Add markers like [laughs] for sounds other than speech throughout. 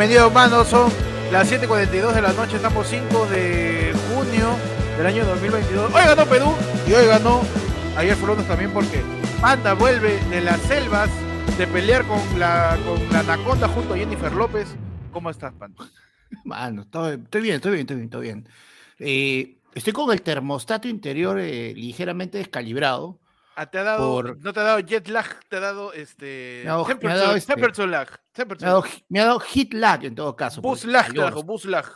Bienvenidos, mano. Son las 7:42 de la noche. Estamos 5 de junio del año 2022. Hoy ganó Perú y hoy ganó ayer Fronos también porque Panda vuelve de las selvas de pelear con la, con la anaconda junto a Jennifer López. ¿Cómo estás, Panda? Mano, estoy, estoy bien, estoy bien, estoy bien, estoy bien. Eh, estoy con el termostato interior eh, ligeramente descalibrado. Ah, te ha dado, Por- no te ha dado jet lag, te ha dado este. Me ha dado- me ha dado este- lag. Me ha dado, lag. me ha dado hit lag en todo caso. Bus lag, carajo, bus lag.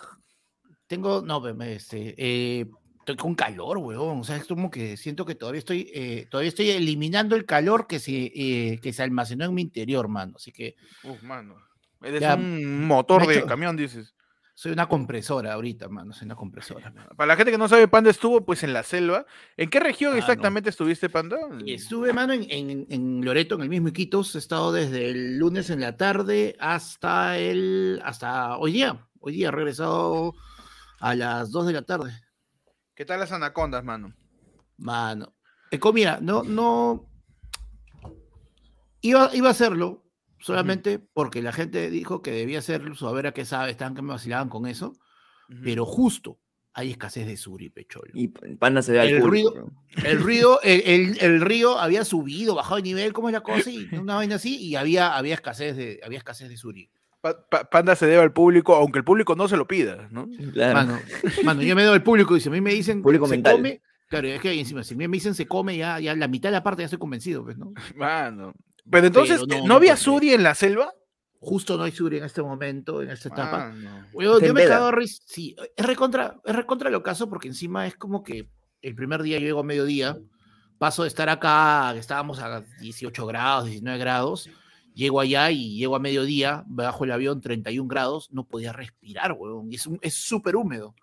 Tengo, no, este, eh, estoy con calor, weón. O sea, es como que siento que todavía estoy, eh, todavía estoy eliminando el calor que se, eh, que se almacenó en mi interior, mano. Así que Uf, mano. Eres Ya, un motor de hecho- camión, dices. Soy una compresora ahorita, mano. Soy una compresora. mano. Para la gente que no sabe, Panda estuvo pues en la selva. ¿En qué región Ah, no. exactamente estuviste, Panda? Estuve, mano, en, en- en Loreto, en el mismo Iquitos. He estado desde el lunes en la tarde hasta el hasta hoy día. Hoy día he regresado a las 2 de la tarde. ¿Qué tal las anacondas, mano? Mano. Eco, mira, no, no. Iba, iba a hacerlo solamente porque la gente dijo que debía hacerlo, a ver a qué sabe, estaban que me vacilaban con eso, Ujú. pero justo hay escasez de suri, pecholo. Y Panda se ve al El público, ruido- bro. El río, [laughs] el, el- el río había subido, bajado de nivel, ¿cómo es la cosa? Y una vaina así, y había, había escasez de, había escasez de suri. Pa- pa- Panda se debe al público, aunque el público no se lo pida, ¿no? Claro. Mano, mano, yo me doy al público y si a mí me dicen Público se mental. come, claro, es que ahí encima, si a mí me dicen se come, ya, ya la mitad de la parte ya estoy convencido, pues, ¿no? [laughs] Mano. Pero entonces, Pero no, ¿no, no había Suri en la selva? Justo no hay suri en este momento, en esta etapa. Mano. Weón, Está yo en me cago de risa. Sí, es recontra, es recontra el ocaso porque encima es como que el primer día yo llego a mediodía, paso de estar acá, que estábamos a 18 grados, 19 grados, llego allá y llego a mediodía, bajo el avión 31 grados, no podía respirar, weón. Y es súper húmedo.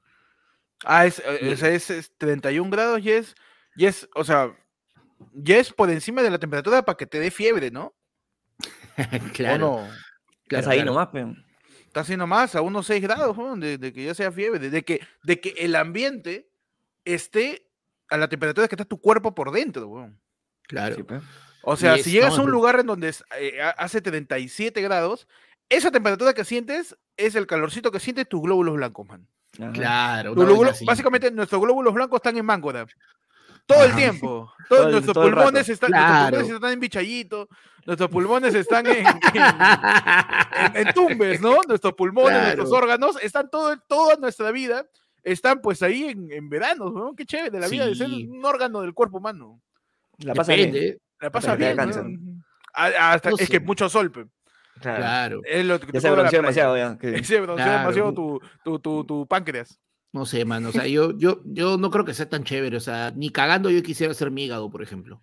Ah, es, eh, o sea, es, es 31 grados y es, y es, o sea, ya es por encima de la temperatura para que te dé fiebre, ¿no? [laughs] claro. ¿O no? Estás ahí claro. nomás, pero. Está haciendo más, a unos 6 grados, weón, de, de que ya sea fiebre, de que, de que el ambiente esté a la temperatura que está tu cuerpo por dentro, weón. Claro. Sí. O sea, si llegas no, a un lugar en donde es, eh, ha- hace 37 grados, esa temperatura que sientes es el calorcito que sientes tus glóbulos blancos, man. Ajá. Claro. Glóbulos- básicamente nuestros glóbulos blancos están en Máncora. Todo el tiempo. [laughs] Todo nuestros todo el rato. pulmones están, nuestros pulmones están en bichayito, nuestros pulmones están en, en- en- en tumbes, ¿no? Nuestros pulmones, nuestros órganos, están todo, toda nuestra vida, están pues ahí en, en verano, ¿no? Qué chévere de la vida de ser Sí. un órgano del cuerpo humano. La pasa bien. Depende, La pasa bien, ¿no? cáncer. A- hasta- No es que mucho sol, pe. Claro. Claro. Es lo que te Ya se bronceó demasiado ya. que- [laughs] Se bronceó Claro. demasiado tu, tu, tu, tu páncreas. No sé, mano. O sea, yo, yo, yo no creo que sea tan chévere. O sea, ni cagando yo quisiera ser mi hígado, por ejemplo.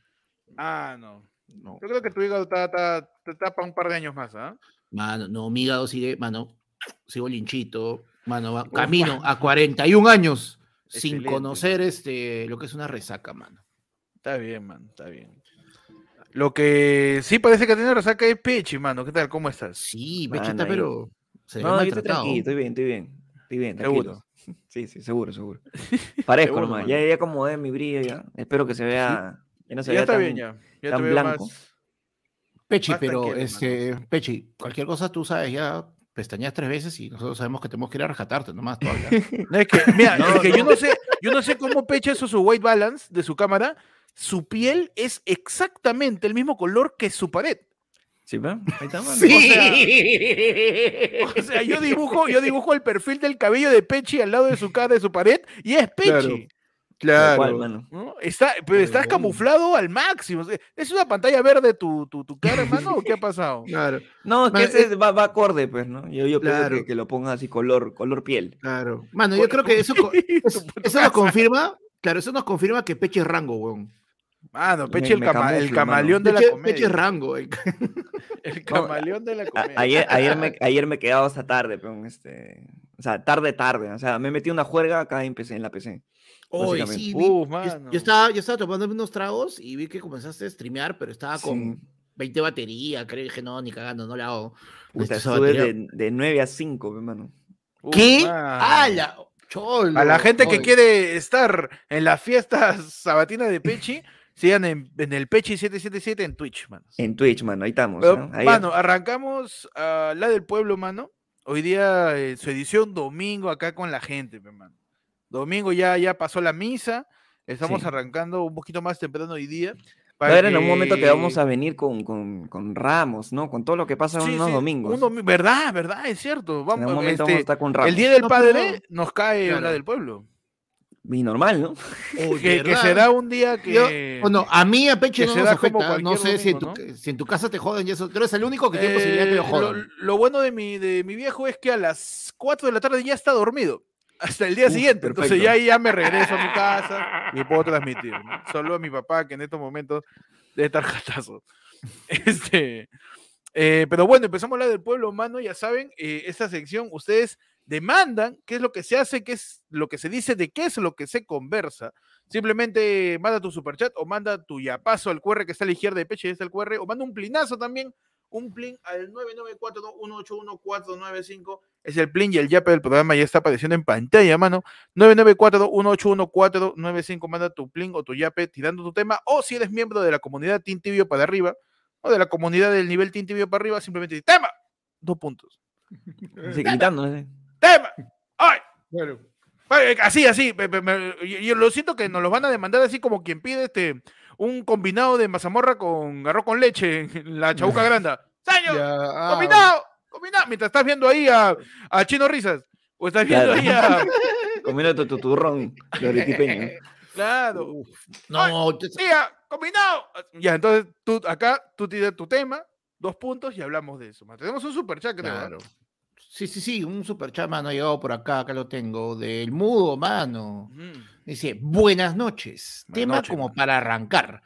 Ah, no. No. Yo creo que tu hígado está, está, te tapa un par de años más, ¿ah? Mano, no, mi hígado sigue, mano, sigo linchito, mano, va- camino a 41 años sin conocer este, lo que es una resaca, mano. Está bien, man, está bien. Lo que sí parece que tiene resaca es Pechi, mano. ¿Qué tal? ¿Cómo estás? Sí, Mano, pechita, ahí. pero se ve No, yo estoy tranquilo, estoy bien, estoy bien. Estoy bien, Seguro. Sí, sí, seguro, seguro. [laughs] Parezco Seguro, nomás. mano. Ya, ya acomodé mi brillo ya. Espero que se vea. Ya no se ya vea está tan- bien, ya. Ya tan te veo blanco. más. Pechi, Más pero este, Pechi, cualquier cosa tú sabes, ya pestañeas tres veces y nosotros sabemos que tenemos que ir a rescatarte nomás todavía. [laughs] No, es que, mira, No, es que yo no. sé, yo no sé cómo Pechi hizo su white balance de su cámara. Su piel es exactamente el mismo color que su pared. ¿Sí, va? Ahí está, mano. O sea, yo dibujo, yo dibujo el perfil del cabello de Pechi al lado de su cara, de su pared, y es Pechi. Tal cual, mano. ¿no? Está, pero estás camuflado al máximo. ¿Es una pantalla verde tu, tu, tu cara, hermano? ¿O qué ha [laughs] pasado? Claro, No, es que ese va, va acorde, pues, ¿no? Yo, yo pienso Claro. que, que lo pongan así color, color piel. claro. Mano, yo creo que eso, [laughs] eso nos confirma, claro, eso nos confirma que Pechi es rango, weón. Mano, Pechi Me- el, me cama- el camuflo, camaleón de la comedia. rango. [laughs] el- El camaleón de la comedia. ayer, ayer, me, ayer me he quedado hasta tarde, pero este, o sea, tarde, tarde. O sea, me metí una juerga acá en, PC, en la PC. Oye, básicamente. sí, vi- Uh, yo, mano. yo estaba, yo estaba tomándome unos tragos y vi que comenzaste a streamear, pero estaba con Sí. 20 baterías, creo que dije, no, ni cagando, no la hago. Puta, batería. de, de 9 a 5, hermano. Uh, ¿Qué? mano. ¡Hala! Cholo. A la gente que Oye, quiere estar en la fiesta sabatina de Pechi, [laughs] sigan en, en el Pechi 777 en Twitch, mano. En Twitch, mano, ahí estamos. Pero, ¿no? Ahí- mano, arrancamos a la del pueblo, mano. hoy día eh, su edición domingo acá con la gente, mano. Domingo ya, ya pasó la misa, estamos Sí. arrancando un poquito más temprano hoy día. A ver, en un momento te vamos a venir con, con, con Ramos, ¿no? Con todo lo que pasa en Sí, unos sí, domingos. un domi- verdad, verdad, es cierto. en Vamos, un momento este, vamos a estar con Ramos. el Día del No, Padre pero- nos cae Claro. la del pueblo. Y normal, ¿no? Oye, Que, será un día Yo- que... bueno, a mí a Peche no nos afecta. No sé si, en tu, domingo, si en tu casa te joden y eso. Tú eres el único que tiene posibilidad que Eh, lo lo, jodan. lo bueno de mi, de mi viejo es que a las 4 de la tarde ya está dormido. Hasta el día Uf, siguiente. Entonces ya, ya me regreso a mi casa y puedo transmitir. ¿no? Solo a mi papá, que en estos momentos debe estar [laughs] jatazo. Este, eh, pero bueno, empezamos a hablar del pueblo humano. Ya saben, eh, esta sección ustedes demandan qué es lo que se hace, qué es lo que se dice, de qué es lo que se conversa. Simplemente manda tu superchat o manda tu yapazo al QR que está a la izquierda de Peche, está el QR, o manda un plinazo también, un plin al 994-181-495. Es el plin y el yape del programa ya está apareciendo en pantalla, mano. 994-181-495. Manda tu plin o tu yape tirando tu tema. O si eres miembro de la comunidad Team Tibio para arriba, o de la comunidad del nivel Team Tibio para arriba, simplemente tema. Dos puntos. [laughs] Así gritando, sé. Tema. ¡Ay! Bueno, eh, Así, así. Yo, lo siento que nos los van a demandar así como quien pide este un combinado de mazamorra con arroz con leche en la chabuca [laughs] granda. ¡Señor! Ya, ah, ¡Combinado! ¡Combinado! Mientras estás viendo ahí a, a Chino Risas. O estás viendo Claro. ahí a. [laughs] Comiendo tu, tu turrón de arequipeño. [laughs] Claro. No, te- ¡Tía! ¡Combinado! Ya, entonces tú acá, tú tienes tu tema, dos puntos y hablamos de eso. Tenemos un super chat, creo. ¿ah? Sí, sí, sí, un super chat, mano, ha llegado por acá, acá lo tengo, del mudo, mano. Ujú. Dice, buenas noches. Buenas Tema noches, como mano. para arrancar.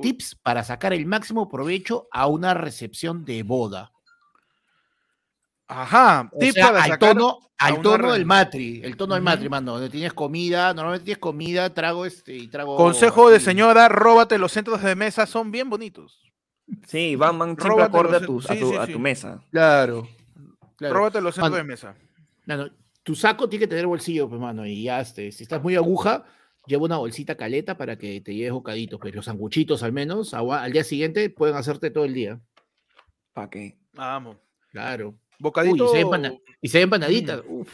Tips para sacar el máximo provecho a una recepción de boda. Ajá. O tip sea, para al sacar tono, al tono del matri, el tono del matri, mano, donde tienes comida, normalmente tienes comida, trago este y trago. Consejo de señora, róbate los centros de mesa, son bien bonitos. Sí, van, van siempre acorde a tu, a sí, tu, sí, a sí. tu mesa. Claro. Claro. Róbate los centros de mesa. mano, tu saco tiene que tener bolsillo, pues, mano, y ya, este, si estás muy aguja, lleva una bolsita caleta para que te lleves bocaditos, pues los sanguchitos al menos, agua- al día siguiente pueden hacerte todo el día. ¿Para qué? Vamos. Claro. Bocadito. Uy, se ven pana- Y se ven panaditas. uf.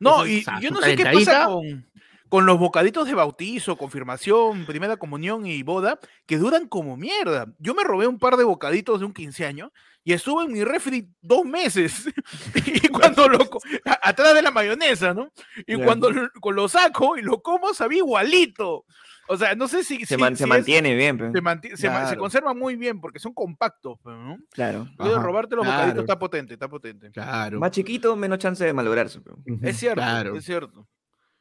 No, Esa- y yo no sé qué pasa con, con los bocaditos de bautizo, confirmación, primera comunión y boda, que duran como mierda. Yo me robé un par de bocaditos de un 15 años y estuvo en mi refri dos meses. [laughs] y [laughs] cuando lo co- a- atrás de la mayonesa, ¿no? Y cuando lo, saco y lo como, sabía igualito. O sea, no sé si Se, si- man- se si es- mantiene bien, pe. se, manti- se ma- se Claro. conservan muy bien porque son compactos, pero, ¿no? Claro. Lo de robarte los claro. bocaditos está potente, está potente. Claro. Más chiquito, menos chance de malograrse. pe. Ujú, Es cierto, Claro. es cierto.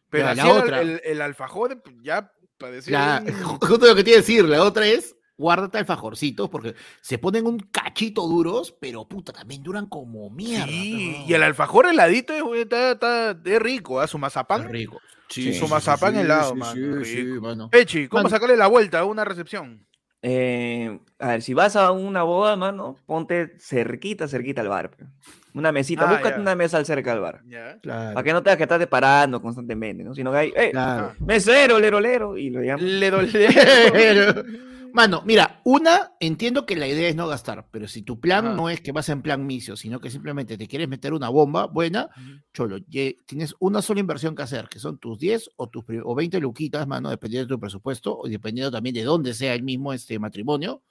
Pero Ya, así la el, otra. el, el alfajor pues, ya parecía un- justo lo que te iba a decir, la otra es guárdate alfajorcitos porque se ponen un cachito duros, pero puta, también duran como mierda. Sí, y el alfajor heladito es, está, está- es rico, ¿ah? Su mazapán. rico. Sí, su mazapán helado, mano, Sí, sí. Pechi, ¿cómo Mano. sacarle la vuelta a una recepción? Eh, a ver, si vas a una boda, mano, ponte cerquita, cerquita al bar. Una mesita, Ah, búscate ya. una mesa al cerca del bar. Ya. Claro. Para que no tengas que estar parando constantemente, ¿no? Sino que hay, ¡eh! claro. Mesero, lero, lero, y lo llaman. Le Pero, [laughs] Mano, mira, una, entiendo que la idea es no gastar, pero si tu plan Ajá. no es que vas en plan misio, sino que simplemente te quieres meter una bomba buena, cholo, ye- tienes una sola inversión que hacer, que son tus 10 o tus o 20 luquitas, mano, dependiendo de tu presupuesto, o dependiendo también de dónde sea el mismo este matrimonio,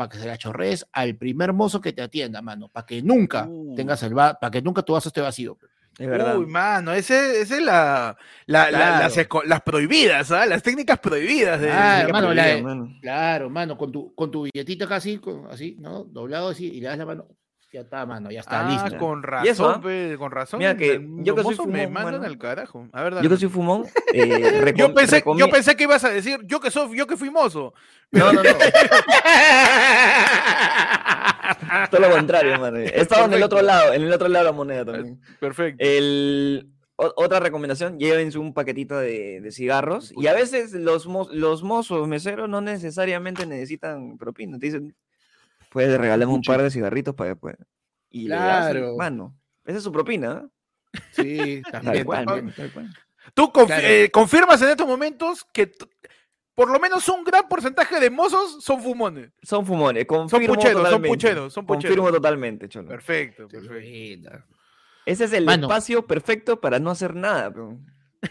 para que se la chorrees al primer mozo que te atienda, mano, para que nunca Uh. tengas el va- para que nunca tu vaso esté vacío. Es verdad. Uy, mano, ese, ese es la, la- la- las, Claro. las prohibidas, ¿ah? Las técnicas prohibidas de, Ah, Sí, hermano, que la de- mano. Claro, mano, con tu, con tu billetita casi, con- así, ¿no? Doblado así, y le das la mano, ya está, mano, ya está Ah, listo. con Y eso, razón, ¿ah? pe, con razón. Mira que yo que soy mozos me fumón, mandan al carajo. A ver, Yo que soy fumón, [laughs] eh, Yo pensé, yo recomie- pensé que ibas a decir, yo que soy, yo que fui mozo. No, no, no. [laughs] Todo lo contrario, mano. He estado en el otro Perfecto. lado, en el otro lado de la moneda también. Perfecto. El, o- otra recomendación, llévense un paquetito de, de cigarros. Y a veces los, los mozos meseros no necesariamente necesitan propina. Te dicen, puedes regalarme un par de cigarritos para después. Y le das, Claro. mano, esa es su propina. ¿eh? Sí, [laughs] Tal también. cual, tal cual. Tú confi- Claro. eh, confirmas en estos momentos que por lo menos un gran porcentaje de mozos son fumones. Son fumones, Son confirmo pucheros, son totalmente. pucheros, son pucheros. Confirmo totalmente, cholo. Perfecto, perfecto. Ese es el Mano. espacio perfecto para no hacer nada.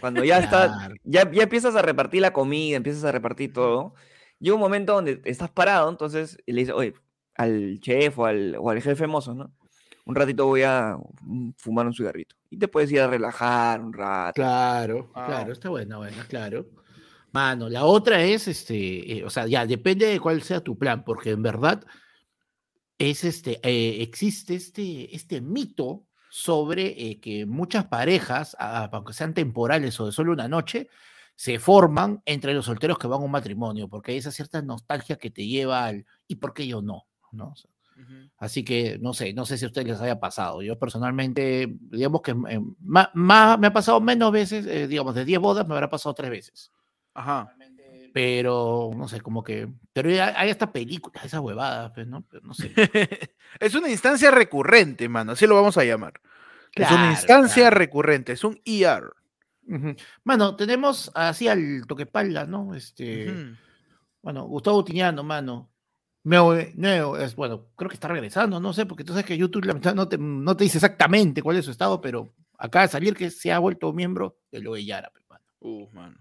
Cuando ya está, Claro. ya, ya empiezas a repartir la comida, empiezas a repartir todo. Llega un momento donde estás parado, entonces y le dices, oye, al chef o al, o al jefe mozo, ¿no? Un ratito voy a mm, fumar un cigarrito. Y te puedes ir a relajar un rato. Claro, Ah. claro, está buena, buena, claro. Mano, la otra es, este, eh, o sea, ya depende de cuál sea tu plan, porque en verdad es este, eh, existe este, este mito sobre eh, que muchas parejas, aunque sean temporales o de solo una noche, se forman entre los solteros que van a un matrimonio, porque hay esa cierta nostalgia que te lleva al ¿y por qué yo no? ¿No? O sea, Así que no sé, no sé si a ustedes les haya pasado. Yo personalmente, digamos que eh, ma- ma- me ha pasado menos veces, eh, digamos, de 10 bodas me habrá pasado 3 veces. Ajá. Pero, no sé, como que... Pero hay hasta películas, esas huevadas, pues, ¿no? Pero no sé. [laughs] es una instancia recurrente, mano, así lo vamos a llamar. es una instancia claro. recurrente, es un ER. Mano, tenemos así al toquepalda, ¿no? Este, bueno, Gustavo Tiñano, mano. Neo, Neo, es, bueno, creo que está regresando, no sé, porque tú sabes que YouTube lamentablemente, no te, no te dice exactamente cuál es su estado, pero acaba de salir que se ha vuelto miembro de lo de Yara, pues, mano. Uh, mano.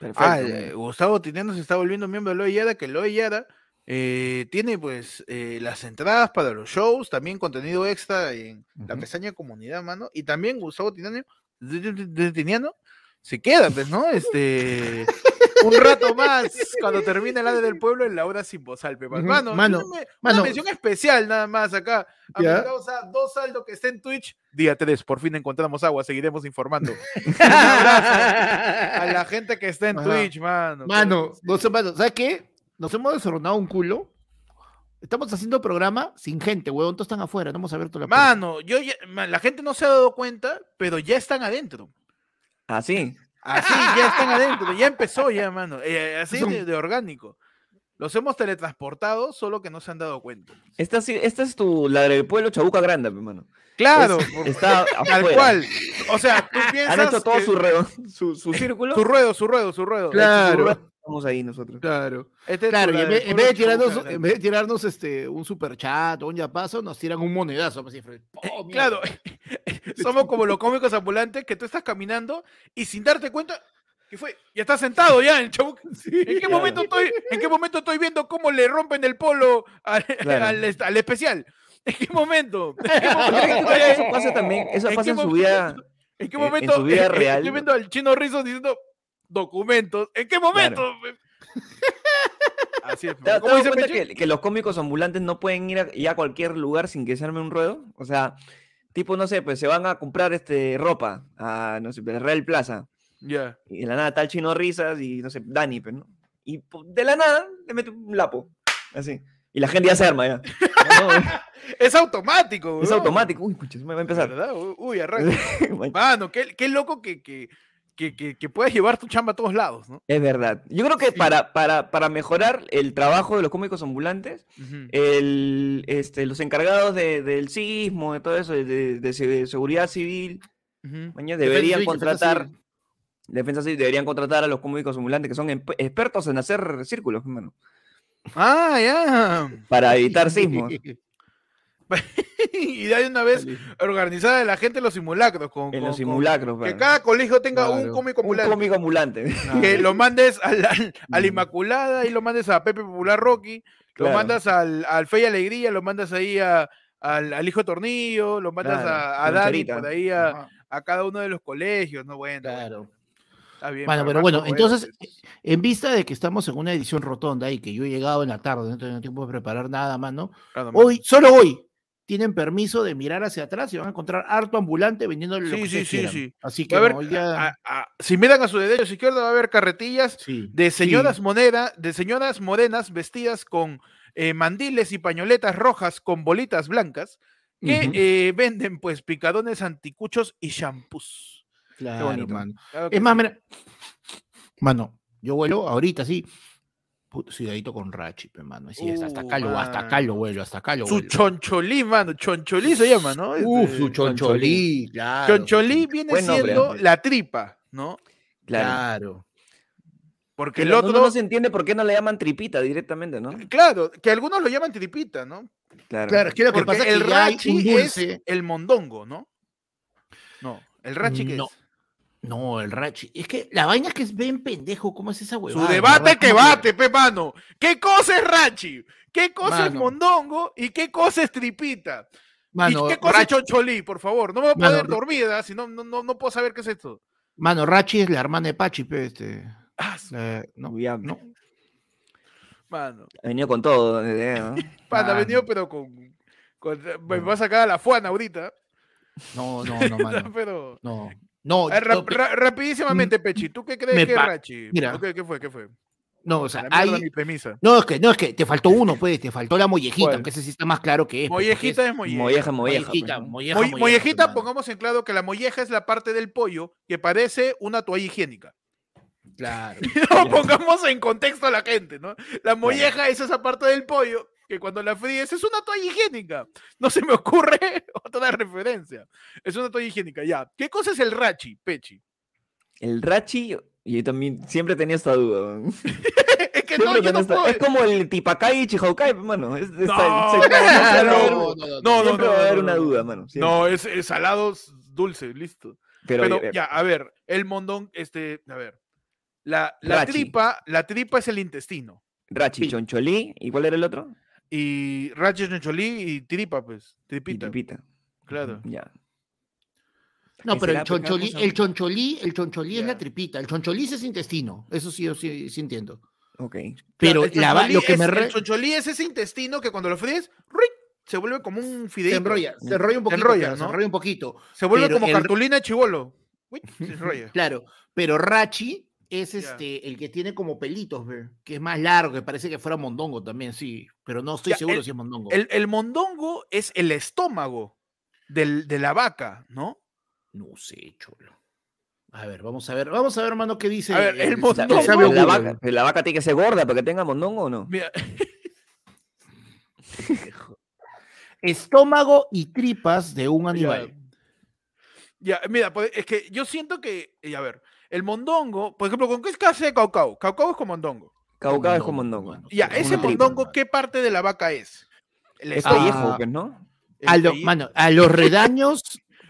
Perfecto. Ah, mano. eh, Gustavo Tiniano se está volviendo miembro de Loe Yara, que Loe Yara eh, tiene pues eh, las entradas para los shows, también contenido extra en la pestaña comunidad, mano. Y también Gustavo Tiniano, de- de- de- de Tiniano se queda, pues, ¿no? Este, un rato más cuando termine el ADE del pueblo en la hora sin bozal, Ujú, mano. mano, una, mano. mención especial nada más acá. A mi Ya. causa, dos saldo que está en Twitch. Día 3, por fin encontramos agua, seguiremos informando. [laughs] Un abrazo a la gente que está en Ajá. Twitch, mano. Mano, no sé, mano, ¿sabes qué? Nos hemos desordenado un culo. Estamos haciendo programa sin gente, huevón, todos están afuera, no hemos abierto la puerta. Mano, yo ya- ma- la gente no se ha dado cuenta, pero ya están adentro. Ah, sí. Así, [laughs] ya están adentro, ya empezó ya, mano. eh, así de, de orgánico. Los hemos teletransportado, solo que no se han dado cuenta. Esta, sí- esta es tu, la del pueblo Chabuca Grande, pe, mano. Claro, Es- está [laughs] tal cual. O sea, tú piensas Han hecho todo que- su, reo- su, su círculo. su ruedo, su ruedo, su ruedo. Claro. Estamos ahí nosotros. Claro. Este es Claro, y en vez, en vez de tirarnos, en vez de tirarnos este, un super chat o un yapazo, nos tiran un monedazo. así, fre- ¡Oh, Claro, [laughs] somos como los cómicos ambulantes que tú estás caminando y sin darte cuenta, ¿qué fue? Ya estás sentado ya en el Chabuca. [laughs] ¿En qué Claro. momento estoy, en qué momento estoy viendo cómo le rompen el polo al, [laughs] Claro. al especial? ¿En qué momento? ¿En qué ¿Tú momento que eso pasa también? Eso ¿En pasa qué en su momento- vida. ¿En qué en- en momento su vida eh, real? estoy viendo al chino Rizos diciendo documentos? ¿En qué momento? [laughs] Así es. ¿Te, has ¿Cómo dado dice que, que los cómicos ambulantes no pueden ir a, a cualquier lugar sin que se arme un ruedo? O sea, tipo, no sé, pues se van a comprar este, ropa a, no sé, pues, Real Plaza. Ya. Y de la nada tal chino risas y, no sé, Dani, pues, ¿no? Y de la nada le mete un lapo. Así. Y la gente ya se arma, ya. No, [laughs] no, Es automático. es weón. automático. Uy, pucha, me va a empezar. ¿Verdad? Uy, Uy, arranca. [laughs] Mano, qué, qué loco que, que, que, que, que puedas llevar tu chamba a todos lados, ¿no? Es verdad. Yo creo que Sí. para, para, para mejorar el trabajo de los cómicos ambulantes, el, este, los encargados de- del sismo, de todo eso, de, de- de se- seguridad civil, deberían defensa contratar, civil. defensa civil, deberían contratar a los cómicos ambulantes que son empe- expertos en hacer círculos, hermano, Ah, ya. para [laughs] evitar sismos. [laughs] y de ahí una vez organizada la gente los simulacros. Con, En con- los con- simulacros, que cada colegio tenga un cómico Un ambulante. cómico ambulante. Que lo mandes a la Mm. Inmaculada y lo mandes a Pepe Popular Rocky, lo mandas al, al Fe y Alegría, lo mandas ahí a- al, al Hijo Tornillo, lo mandas Claro, a, a Dani por ahí a, a cada uno de los colegios, ¿no? Bueno, Claro. está bien. Bueno, pero más bueno, entonces, en vista de que estamos en una edición rotonda y que yo he llegado en la tarde, no tengo tiempo de preparar nada, Claro, mano. hoy, solo hoy, tienen permiso de mirar hacia atrás y van a encontrar harto ambulante vendiéndole lo Sí, que sí, sí, sí. Así Va que a haber- no, ya- a- a- si miran a su derecha o su izquierda va a haber carretillas sí, de señoras sí. moneda, de señoras morenas vestidas con eh, mandiles y pañoletas rojas con bolitas blancas que eh, venden pues picadones anticuchos y shampoos. Claro, bonito. mano. Claro que Es más, mira, mano, yo vuelo ahorita sí, puto, cuidadito con Rachi, pe, mano. Sí, hasta, hasta Uh, acá lo, hasta acá lo vuelo, hasta acá lo su vuelo. choncholí, mano, choncholí se llama, ¿no? Uh, Este, su choncholí, claro. choncholí chon- viene siendo la tripa, ¿no? Claro. Claro. Porque Que el otro, no se entiende por qué no le llaman tripita directamente, ¿no? claro, que algunos lo llaman tripita, ¿no? Claro. Claro, es que lo que Porque pasa el que rachi es el mondongo, ¿no? No, el rachi que es. No, el rachi. Es que la vaina es que es bien pendejo. ¿Cómo es esa Su huevada? de debate que ¿Cómo bate, pe mano. ¿Qué cosa es rachi? ¿Qué cosa es mondongo? ¿Y qué cosa es tripita? Mano, ¿Y qué cosa Rachi, es choncholí? Por favor, no me voy a Mano, poner Ra- dormida, si no, no, no, no puedo saber qué es esto. mano, Rachi es la hermana de Pachi, pe, este. Ah, su- eh, no, Ya, no. mano. Ha venido con todo. eh, ¿no? [laughs] Panda, ha Mano. venido, pero con. con- me va a sacar a la fuana ahorita. No, no, no, [laughs] mano. pero. No. No, no, rap- ra- rapidísimamente, Pechi, ¿tú qué crees que es Rachi? Mira. ¿Qué, qué fue? ¿Qué fue? no, o sea, hay. mi premisa. No, es que, no, es que te faltó uno, pues, te faltó la mollejita, ¿Cuál? aunque ese sí está más claro que es. pues, porque Mollejita es molleja. Molleja, molleja. Mollejita, pues, ¿no? molleja, molleja, mollejita, pongamos en claro que la molleja es la parte del pollo que parece una toalla higiénica. Claro. [laughs] No, pongamos en contexto a la gente, ¿no? La molleja es esa parte del pollo que cuando la fríes es una toalla higiénica. No se me ocurre [laughs] otra referencia. Es una toalla higiénica, ya. ¿Qué cosa es el rachi, Pechi? El rachi, yo también siempre tenía esta duda. [laughs] es que no, yo no puedo... Es como el tipacay y chihaukai, hermano. Es, es- No, no, siempre va a haber- no, no, no, no, siempre va a haber no, una duda, no. mano. No, es, es salado dulce, listo. pero, Pero eh, ya, a ver, el mondón, este, a ver. La, la tripa, la tripa es el intestino. rachi, choncholí, ¿y cuál era el otro? Y rachi, cholí y tripa, pues. Y Tripita. tripita. Claro. Ya. No, ¿Qué pero el choncholí, el choncholí, el choncholí es la tripita, el choncholí es intestino, eso sí, yo sí, sí entiendo. Ok. Pero el la lo que es- me re- El choncholí es ese intestino que cuando lo fríes, ¡ruic! se vuelve como un se fideíto. enrolla, se enrolla un Se poquito, enrolla, claro, se ¿no? enrolla un poquito, Se vuelve Pero como el- cartulina de chivolo. Uy, se [laughs] enrolla. claro, pero Rachi es este el que tiene como pelitos, que es más largo, que parece que fuera mondongo también, sí, pero no estoy seguro el- si es mondongo. El, el mondongo es el estómago del- de la vaca, ¿no? No sé, cholo. A ver, vamos a ver, vamos a ver, hermano, qué dice. A ver, el el- mondongo- la, Google. vaca, la vaca tiene que ser gorda para que tenga mondongo o no? Mira, [laughs] Estómago y tripas de un animal. Ya, mira, pues, es que yo siento que, y a ver, el mondongo, por ejemplo, ¿con qué es que hace caucao? Caucao es con mondongo. Caucao es con mondongo. Ya, ese mondongo. ¿qué parte de la vaca es? El Es pellejo, Ah, pues, ¿no? A, lo- mano, a los [laughs] redaños,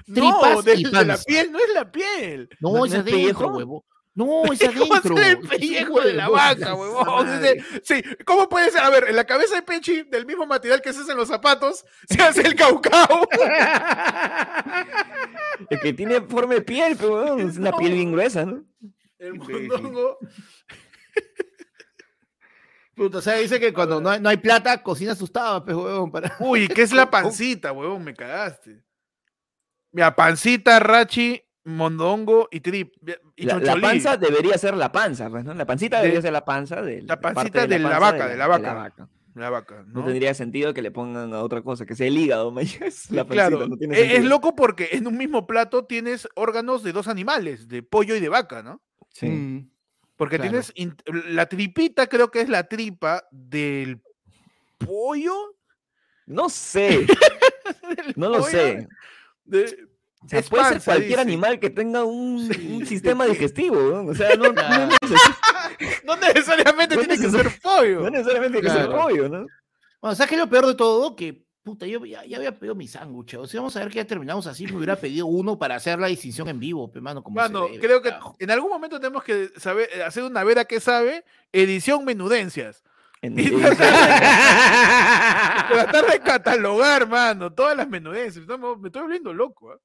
no, tripas de, y de la piel, no es la piel. no, ¿No es adentro, pellejo? huevo. No, es [laughs] ¿Cómo va a adentro. el pellejo de la vaca, huevón? Sí, ¿cómo puede ser? A ver, en la cabeza de Pechi, del mismo material que se hace en los zapatos, se hace el caucao. [laughs] Es que tiene forma de piel, pero es una piel bien gruesa, ¿no? El mondongo. Puta, o sea, dice que cuando no hay, no hay plata, cocina sus tapas, huevón, para... [laughs] Uy, ¿qué es la [laughs] pancita, huevón? Me cagaste. Mira, pancita, rachi, mondongo y trip. Y La, la panza debería ser la panza, pues, ¿no? La pancita De- debería ser la panza de la pancita de la panza vaca, de la vaca. La vaca, No, ¿no? tendría sentido que le pongan a otra cosa, que sea el hígado, [laughs] man, es la pancita, Claro, no tiene e- es loco porque en un mismo plato tienes órganos de dos animales, de pollo y de vaca, ¿no? Sí. Mm, Porque Claro. tienes la tripita, creo que es la tripa del pollo. No sé, [laughs] no lo pollo, sé. de- O sea, puede ser cualquier dice. animal que tenga un, [laughs] Sí. un sistema digestivo, ¿no? O sea, no, no, Claro. neces- [laughs] No necesariamente tiene que ser pollo. no necesariamente tiene que ser pollo, ¿no? Bueno, ¿sabes qué es lo peor de todo? Que, puta, yo ya, ya había pedido mi sándwich. O sea, vamos a ver que ya terminamos así. Me hubiera pedido uno para hacer la distinción en vivo, pe, mano. Como se Mano, debe, creo que carajo. en algún momento tenemos que saber, eh, hacer una vera que sabe, edición menudencias. En- [laughs] Y Tratar de catalogar, mano, todas las menudencias. Estamos- me estoy volviendo loco. ¿ah?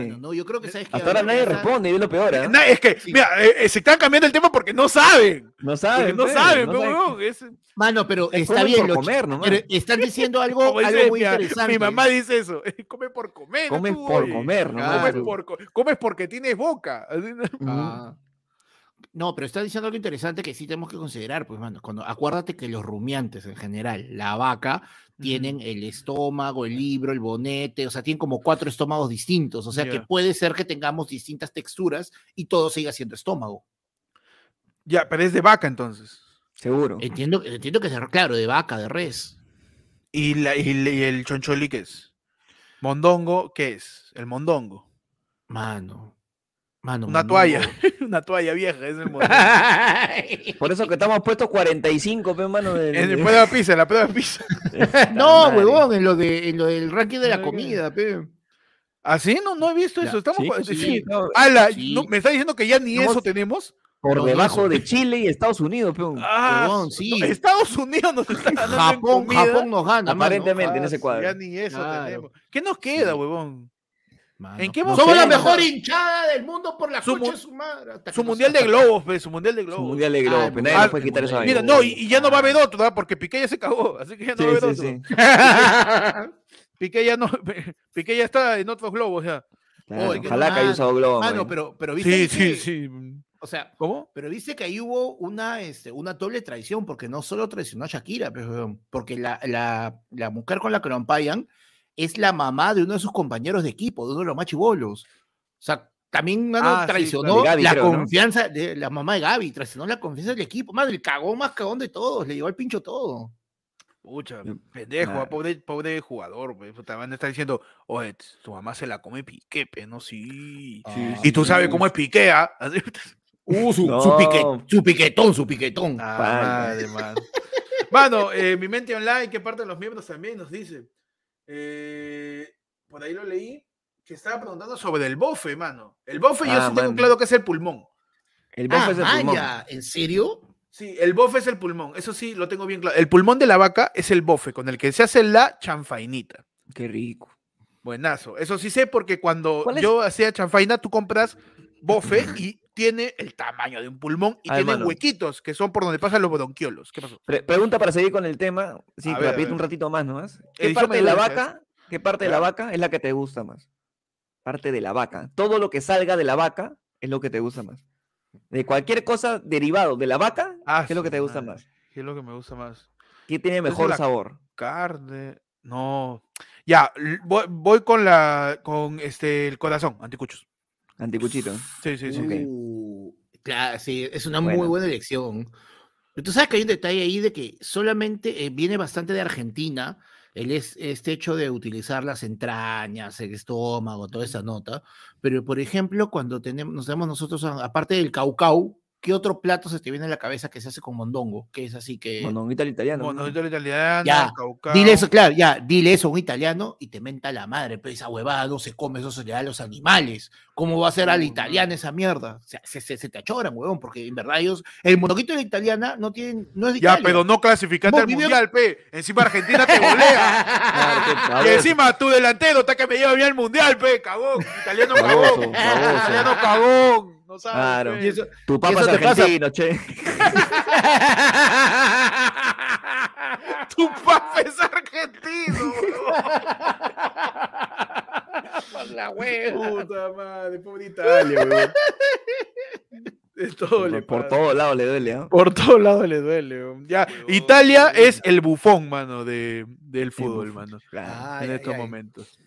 Mano, no, yo creo que sabes que Hasta ahora nadie responde, y es lo peor, ¿eh? Na- Es que, Sí. mira, eh, eh, se están cambiando el tema porque no saben. No Porque saben, no pues, saben, no huevón, es- Mano, pero Es está bien. por lo comer pero están diciendo algo, como dice algo muy mi, interesante. mi mamá dice eso. [laughs] Come por comer. Comen tú, por oye. comer. Comes, Claro. por co- comes porque tienes boca. Ah. No, pero está diciendo algo interesante que sí tenemos que considerar, pues, mano. Cuando, acuérdate que los rumiantes en general, la vaca, tienen el estómago, el libro, el bonete, o sea, tienen como cuatro estómagos distintos. O sea, que puede ser que tengamos distintas texturas y todo siga siendo estómago. Ya, pero es de vaca entonces. Seguro. Entiendo, entiendo que es, de- claro, de vaca, de res. ¿Y, la, y, y el choncholí qué es? ¿Mondongo qué es? El mondongo. Mano. Mano. Una toalla. [laughs] Una toalla vieja, es el [laughs] mondongo. Por eso que estamos puestos 45, pe, mano. del- en el prueba pizza, en la prueba pizza. [laughs] no, madre. huevón, en lo, de, en lo del ranking de la comida, pe. ¿Así? No, no he visto Ya, eso. Estamos sí, sí, sí. no, Ala, sí. no, ¿me está diciendo que ya ni Estamos- eso tenemos? Por No, debajo de Chile y Estados Unidos, peón. Ah, Huevón, no, sí. Estados Unidos nos está ganando en Japón, comida. Japón nos gana, mano. Aparentemente en ese Ah, cuadro. Ya ni eso Claro. tenemos. ¿Qué nos queda, Sí. huevón? Mano. ¿En qué Somos momento? la mejor hinchada del mundo por la Su de su madre. Que Su mundial de globos, pe, su mundial de Su globos. mundial de globo, Ah, pero nadie ah, puede quitar vaina. Mira, no, y, y ya no va a haber otro, ¿ah? porque Piqué ya se cagó, así que ya no Sí, va a haber sí, otro. sí. [laughs] Piqué ya no, [laughs] Piqué ya está en otros globos ya. Claro, qué ojalá que haya mano. usado globo. Mano, man. pero, pero viste Sí, ahí sí, que- sí. O sea, ¿Cómo? pero dice que ahí hubo una, este, una doble traición, porque no solo traicionó a Shakira, weón, porque la, la, la mujer con la que lo ampayan es la mamá de uno de sus compañeros de equipo, de uno de los más chibolos. O sea, también mano, Ah, sí, traicionó claro. De Gaby, la confianza de la mamá de Gaby, traicionó la confianza del equipo. Madre, el cagón más cagón de todos, le llevó al pincho todo. Pucha, pendejo, ah, pobre, pobre jugador. Puta, van a estar diciendo, oye, tu mamá se la come Piqué, pe, no, sí. Sí, Y tú sabes cómo es Piqué, ¿ah? Así- [laughs] Uh, su, No. su, pique- su piquetón, su piquetón. Ah, madre, mano. Mano, eh, mi mente online, que parte de los miembros también nos dice. Eh, por ahí lo leí, que estaba preguntando sobre el bofe, mano. El bofe yo Ah, sí tengo claro que es el pulmón. El Ah, bofe es el pulmón. ¿en serio? Sí, el bofe es el pulmón, eso sí lo tengo bien claro. El pulmón de la vaca es el bofe, con el que se hace la chanfainita. Qué rico. Buenazo. Eso sí sé porque cuando yo hacía chanfaina, tú compras bofe y tiene el tamaño de un pulmón y Ay, tiene mano. huequitos que son por donde pasan los bronquiolos. ¿Qué pasó? Pre- pregunta para seguir con el tema. Sí, ver, ver. un ratito más nomás. ¿Qué Edición parte de la vaca, qué parte de la vaca es la que te gusta más? Parte de la vaca. Todo lo que salga de la vaca es lo que te gusta más. De cualquier cosa derivado de la vaca, Ah, ¿qué es lo que te gusta madre. más? ¿Qué es lo que me gusta más? ¿Qué tiene mejor la- sabor? Carne. No. Ya, voy, voy con la con este el corazón, anticuchos. Anticuchito. Sí, sí, sí. Ok. Uh, claro, sí, es una Bueno. muy buena elección. Pero tú sabes que hay un detalle ahí de que solamente eh, viene bastante de Argentina el es, este hecho de utilizar las entrañas, el estómago, toda esa nota. Pero, por ejemplo, cuando tenemos, nos damos nosotros, aparte del caucau, ¿qué otro plato se te viene a la cabeza que se hace con mondongo? Que es así que... Mondonguito al italiano. ¿no? Monodito italiano, Ya, caucao. Dile eso, claro, ya, dile eso a un italiano y te menta la madre, pero esa huevada no se come, eso se le da a los animales. ¿Cómo va a ser al italiano esa mierda? O sea, se, se, se te achoran, huevón, porque en verdad ellos, el monoquito de la italiana no tienen, no es de Ya, Italia. pero no clasificaste al mundial, pe. Encima Argentina te golea. [laughs] Y encima tu delantero está que me lleva bien al mundial, pe, cagón. Italiano cagón. Italiano cagón. No sabes. Claro. pe. Y eso- Tu papá es eso te pasa- argentino, che. Tu papá es argentino. Por [laughs] la hueva. Puta madre, pobre Italia, weón. De todo le Por, por pasa. todos lados le duele, ¿ah? Por todos lados le duele. Ya, Italia es el bufón, mano, de, del fútbol, bufón. mano. Claro. Ay, en ay, estos ay. momentos.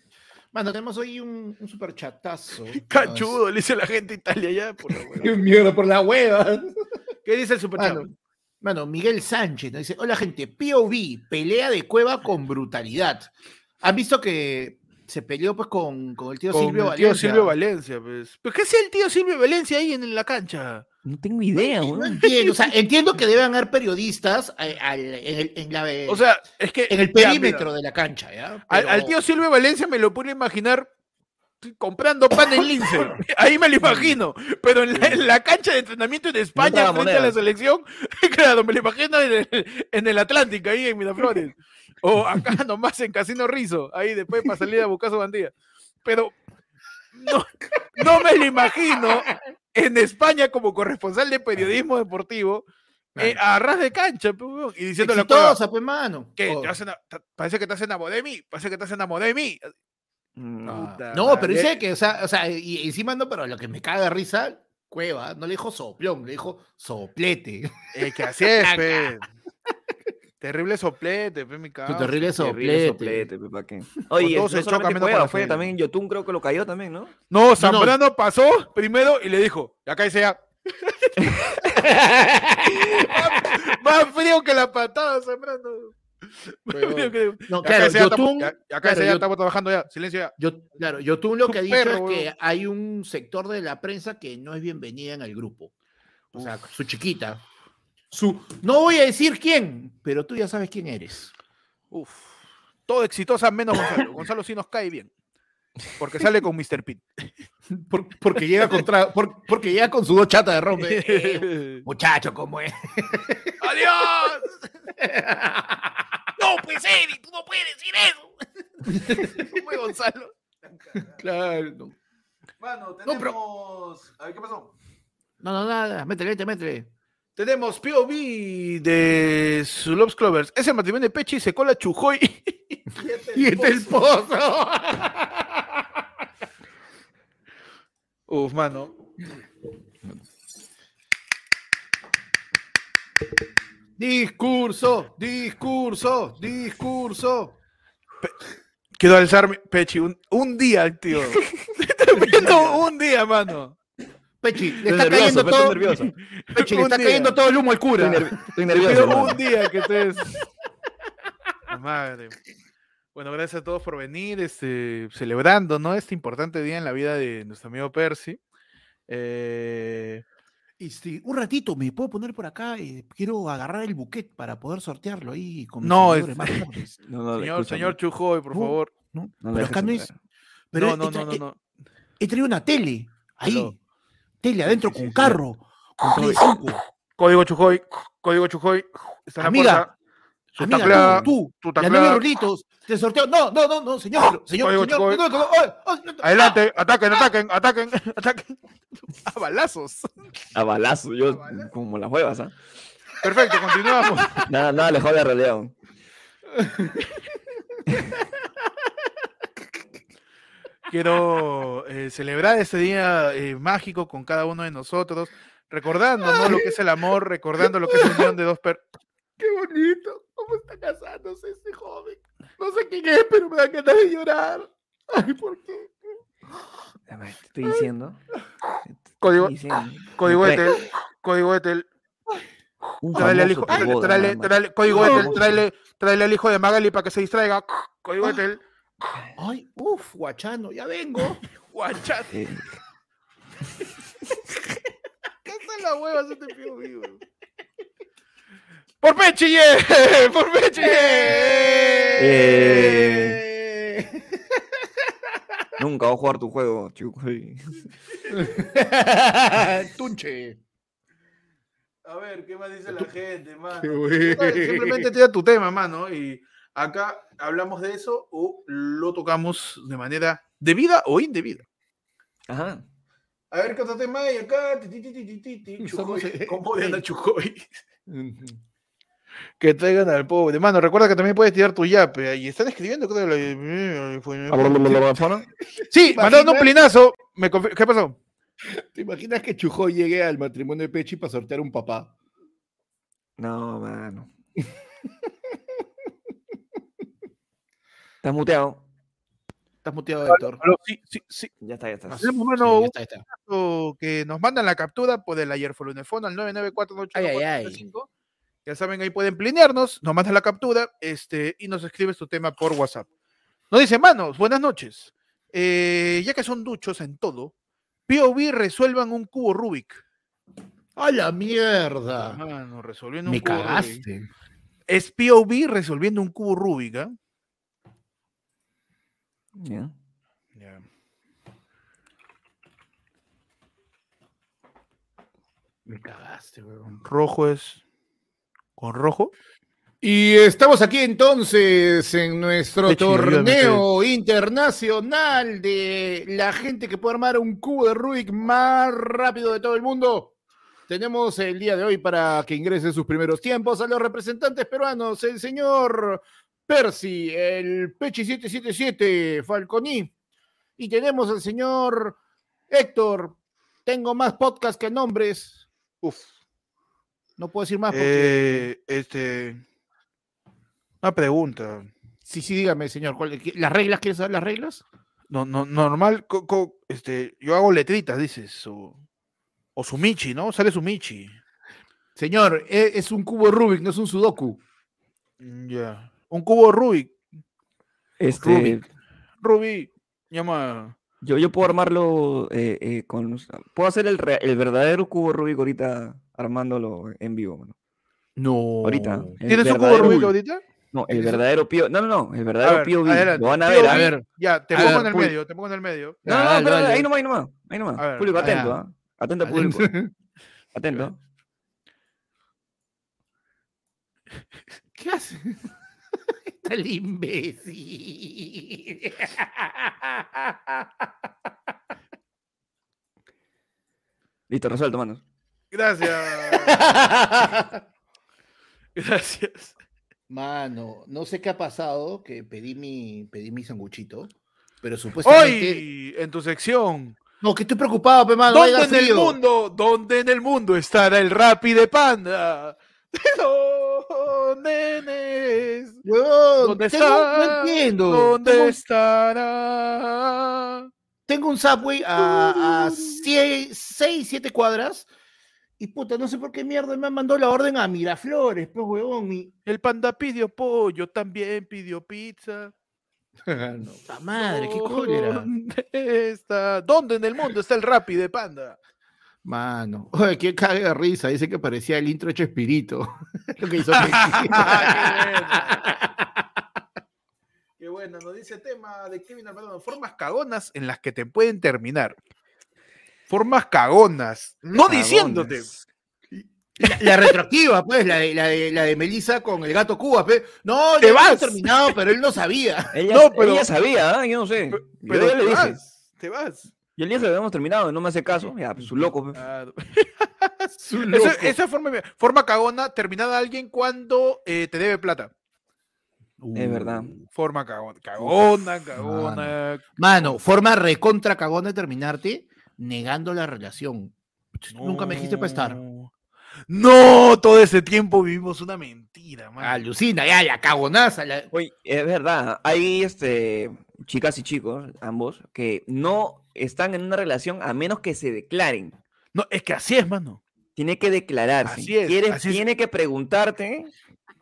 Mano, tenemos hoy un, un super chatazo. [laughs] Cachudo, le dice la gente Italia ya. Por la hueva. [laughs] Qué mierda, por la hueva. [laughs] ¿Qué dice el super Mano, mano, Miguel Sánchez nos dice: Hola, gente. POV, pelea de cueva con brutalidad. ¿Han visto que se peleó pues con, con el tío Con Silvio el tío Valencia? Silvio Valencia, pues. ¿Pero qué hacía el tío Silvio Valencia ahí en la cancha? No tengo idea, No weón. entiendo, o sea, [laughs] entiendo que deben haber periodistas al- en, el, en la- O sea, es que. en el ya, perímetro mira, de la cancha, ¿ya? al, tío Silvio Valencia me lo pude imaginar comprando pan en Lince. [laughs] [laughs] Ahí me lo imagino. Pero en la, en la cancha de entrenamiento en España, frente a la selección, claro, me lo imagino en el, en el Atlántico, ahí en Miraflores. O acá nomás en Casino Rizo, ahí después para salir a buscar su bandilla. Pero no, no me lo imagino en España como corresponsal de periodismo deportivo, eh, a ras de cancha, y diciéndole a Cueva, Exitosa, pues, mano. ¿qué? Oh. ¿Te vas a parece que te has enamorado de mí, parece que te has enamorado de mí. Puta No, pero dice que, o sea, o sea, y encima no, pero lo que me caga de risa, Cueva, no le dijo soplón, le dijo soplete. Es que así es, [laughs] pe. Terrible soplete, pe, mi Tu cabrón. terrible terrible soplete. soplete, pe, ¿pa' qué? Oye, no se choca fue también Yotun creo que lo cayó también, ¿no? No, Zambrano pasó primero y le dijo, acá dice ya. más, [laughs] más frío que la patada, Zambrano. Más Huevón. frío que- No, Y acá claro, ya estamos- Yotun, ya- ya acá claro, ya estamos trabajando ya. Silencio ya. Yo, claro, Yotun lo que ha dicho perro, es que hay un sector de la prensa que no es bienvenida en el grupo. O sea, su chiquita. Su, no voy a decir quién, pero tú ya sabes quién eres. Uf. Todo exitosa menos Gonzalo. Gonzalo sí nos cae bien. Porque sale con Mr. [laughs] Por- porque, llega contra, por- porque llega con su dos chatas de rompe. Eh, [laughs] muchacho, ¿cómo es? ¡Adiós! [laughs] no, pues Eddie, tú no puedes decir eso. ¿Cómo es Gonzalo? Claro. No, Mano, No, pero- tenemos... A ver, ¿qué pasó? no, no, nada. Métele, métele, métele. Tenemos POV de Zulovs Clovers. Ese matrimonio de Pechi se cola Chujoy. Y este el [laughs] pozo. Uf, mano. Discurso, discurso, discurso. Quiero alzarme, Pechi, un, un día, tío. [laughs] Un día, mano. Pechi, le está nervioso, cayendo todo. [laughs] Pechi, le está día. cayendo todo el humo al Estoy, cura. estoy nervioso. Un día que estés. [laughs] La Madre. Bueno, gracias a todos por venir, este, celebrando, ¿no? Este importante día en la vida de nuestro amigo Percy. Eh, Este, un ratito, ¿me puedo poner por acá? Eh, quiero agarrar el buquet para poder sortearlo ahí con mis No, es- más pobres. [laughs] No, no, señor, señor Chujoy, por No, favor. ¿no? No lo Pero dejes acá no es. Pero no, no, no, no. he traído una tele. Ahí. Tele adentro sí, con sí, sí. carro. Con Código- Play 5. Código Chujoy, código Chujoy. Está en la Amiga, Amiga, tú, tu tú, la Rulitos, te sorteo. No, no, no, no, señor, señor, señor. chico, no, no, no, ay, ay, no, Adelante, ataquen, ataquen, ataquen, [laughs] ataquen. A balazos. A balazo, yo A balazo. como las huevas, ¿ah? Perfecto, continuamos. Nada, nada lejos de la realidad. [laughs] Quiero eh, celebrar este día eh, mágico con cada uno de nosotros, recordando ¿no? lo que es el amor, recordando lo que es la unión de dos per... [laughs] Qué bonito. ¿Cómo está casándose este joven? No sé quién es, pero me da ganas de llorar. Ay, ¿por qué? A ver, Te estoy diciendo. Código-. Código Etel, código Etel, tráele al hijo, tráele, tráele, código No. Etel, tráele, tráele al hijo de Magali para que se distraiga. Código Etel, Ay, uff, guachano, ya vengo. [laughs] guachat. Eh, ¿Qué hacen las huevas este tío vivo? ¡Por Pechi, yeah! [laughs] ¡Por Pechi, yeah! Eh. [laughs] Nunca voy a jugar tu juego, chico. Tunche. A ver, ¿qué más dice la gente, mano? Simplemente bueno. Simplemente te da tu tema, mano. Y acá hablamos de eso o lo tocamos de manera debida o indebida. Ajá. A ver, ¿qué otro tema hay acá? Ti, ti, ti, ti, ti, ti, Somos, Chujoy. eh, [laughs] ¿Cómo a eh. [laughs] Chujoy? Que traigan al pobre. Mano, recuerda que también puedes tirar tu yape. Ahí están escribiendo. creo, la- Sí, mandaron un plinazo. Me ¿Qué pasó? ¿Te imaginas que Chujo llegue al matrimonio de Pechi para sortear un papá? No, mano. [laughs] Estás muteado. Estás muteado, Héctor. Pero sí, sí, sí. Ya está, ya está. Ah, Tenemos, sí, mano, ya está, ya está. que nos mandan la captura por el ayer al 994 Ay, ay, ay. Ya saben, ahí pueden plinearnos, nos mandan la captura este, y nos escribes tu tema por WhatsApp. Nos dice, manos, buenas noches. Eh, ya que son duchos en todo, POV resuelvan un cubo Rubik. ¡A la mierda! Mano, resolviendo Me cubo Rubik. cagaste. Es POV resolviendo un cubo Rubik, ¿ah? Ya. Ya. Me cagaste, weón. Rojo es. ¿Con rojo? Y estamos aquí entonces en nuestro torneo internacional de la gente que puede armar un cubo de Rubik más rápido de todo el mundo. Tenemos el día de hoy para que ingresen sus primeros tiempos a los representantes peruanos, el señor Percy, el Pechi 777, Falconi. Y tenemos al señor Héctor. Tengo más podcast que nombres. Uf. No puedo decir más porque... Eh, este. Una pregunta. Sí, sí, dígame, señor. ¿cuál- qué- ¿Las reglas? ¿Quieres saber las reglas? No, no, normal, co- co- este, yo hago letritas, dices, o, o Sumichi, ¿no? Sale Sumichi. Señor, e- es un cubo Rubik, no es un Sudoku. Mm, Ya. Un cubo Rubik. Este, Rubik. Rubik. Llama. Yo, yo puedo armarlo eh, eh, con. Puedo hacer el, el verdadero cubo Rubik ahorita armándolo en vivo, mano. No. Ahorita. ¿Tienes un cubo Rubik ahorita? No, el verdadero Pío. No, no, no. El verdadero ver, Pío. Lo van a Pío ver. ¿ah? A ver. Ya, te A pongo ver, en el medio, te pongo en el medio. No, no, Dale, pero dale. ahí nomás, ahí nomás. Ahí nomás. Público, atento. ¿ah? Atento, público. [laughs] Atento. ¿Qué hace? Está el imbécil. Listo, resuelto, manos. Gracias. [laughs] Gracias. Mano, no sé qué ha pasado, que pedí mi, pedí mi sanguchito, pero supuestamente... Hoy, en tu sección, No, que estoy preocupado, pe, mano. ¿dónde en el mundo, dónde en el mundo estará el Rappi de Panda? [laughs] ¿Dónde es? Huevón, ¿Dónde tengo- está? No entiendo. ¿Dónde Tengo, estará? tengo un subway a, a 6, 7 cuadras y puta, no sé por qué mierda me mandado la orden a Miraflores, pues, huevón. Mi... El panda pidió pollo, también pidió pizza. [laughs] no, madre, qué [laughs] cólera. ¿Dónde está? ¿Dónde en el mundo está el Rappi de Panda? Mano, [laughs] oye, qué caga de risa. Dice que parecía el intro hecho Espirito. [laughs] Lo que hizo [laughs] Qué bueno, nos dice tema de Kevin Alvarado, formas cagonas en las que te pueden terminar. Formas cagonas, no diciéndote. La, la retroactiva, pues, la de, la de, la de Melissa con el gato Cuba, pues. No, Te ya había vas. terminado, pero él no sabía. Ella, No, pero- ella sabía, ¿ah? yo no sé. Pero le te vas, te vas. Y el día que habíamos terminado, no me hace caso. Ya, pues su loco. pues. [laughs] Su Eso- loco. esa forma, forma cagona terminada a alguien cuando eh, te debe plata. Es verdad. Forma cagona, cagona, cagona. Mano, forma recontra cagón de terminarte negando la relación. Nunca me dijiste para estar. No. No, todo ese tiempo vivimos una mentira, man. Alucina, ya, la cagonaza. la- Oye, es verdad. Hay este, chicas y chicos, ambos, que no están en una relación a menos que se declaren. No, es que así es, mano. Tiene que declararse. Así es, Quieres- así es. Tiene que preguntarte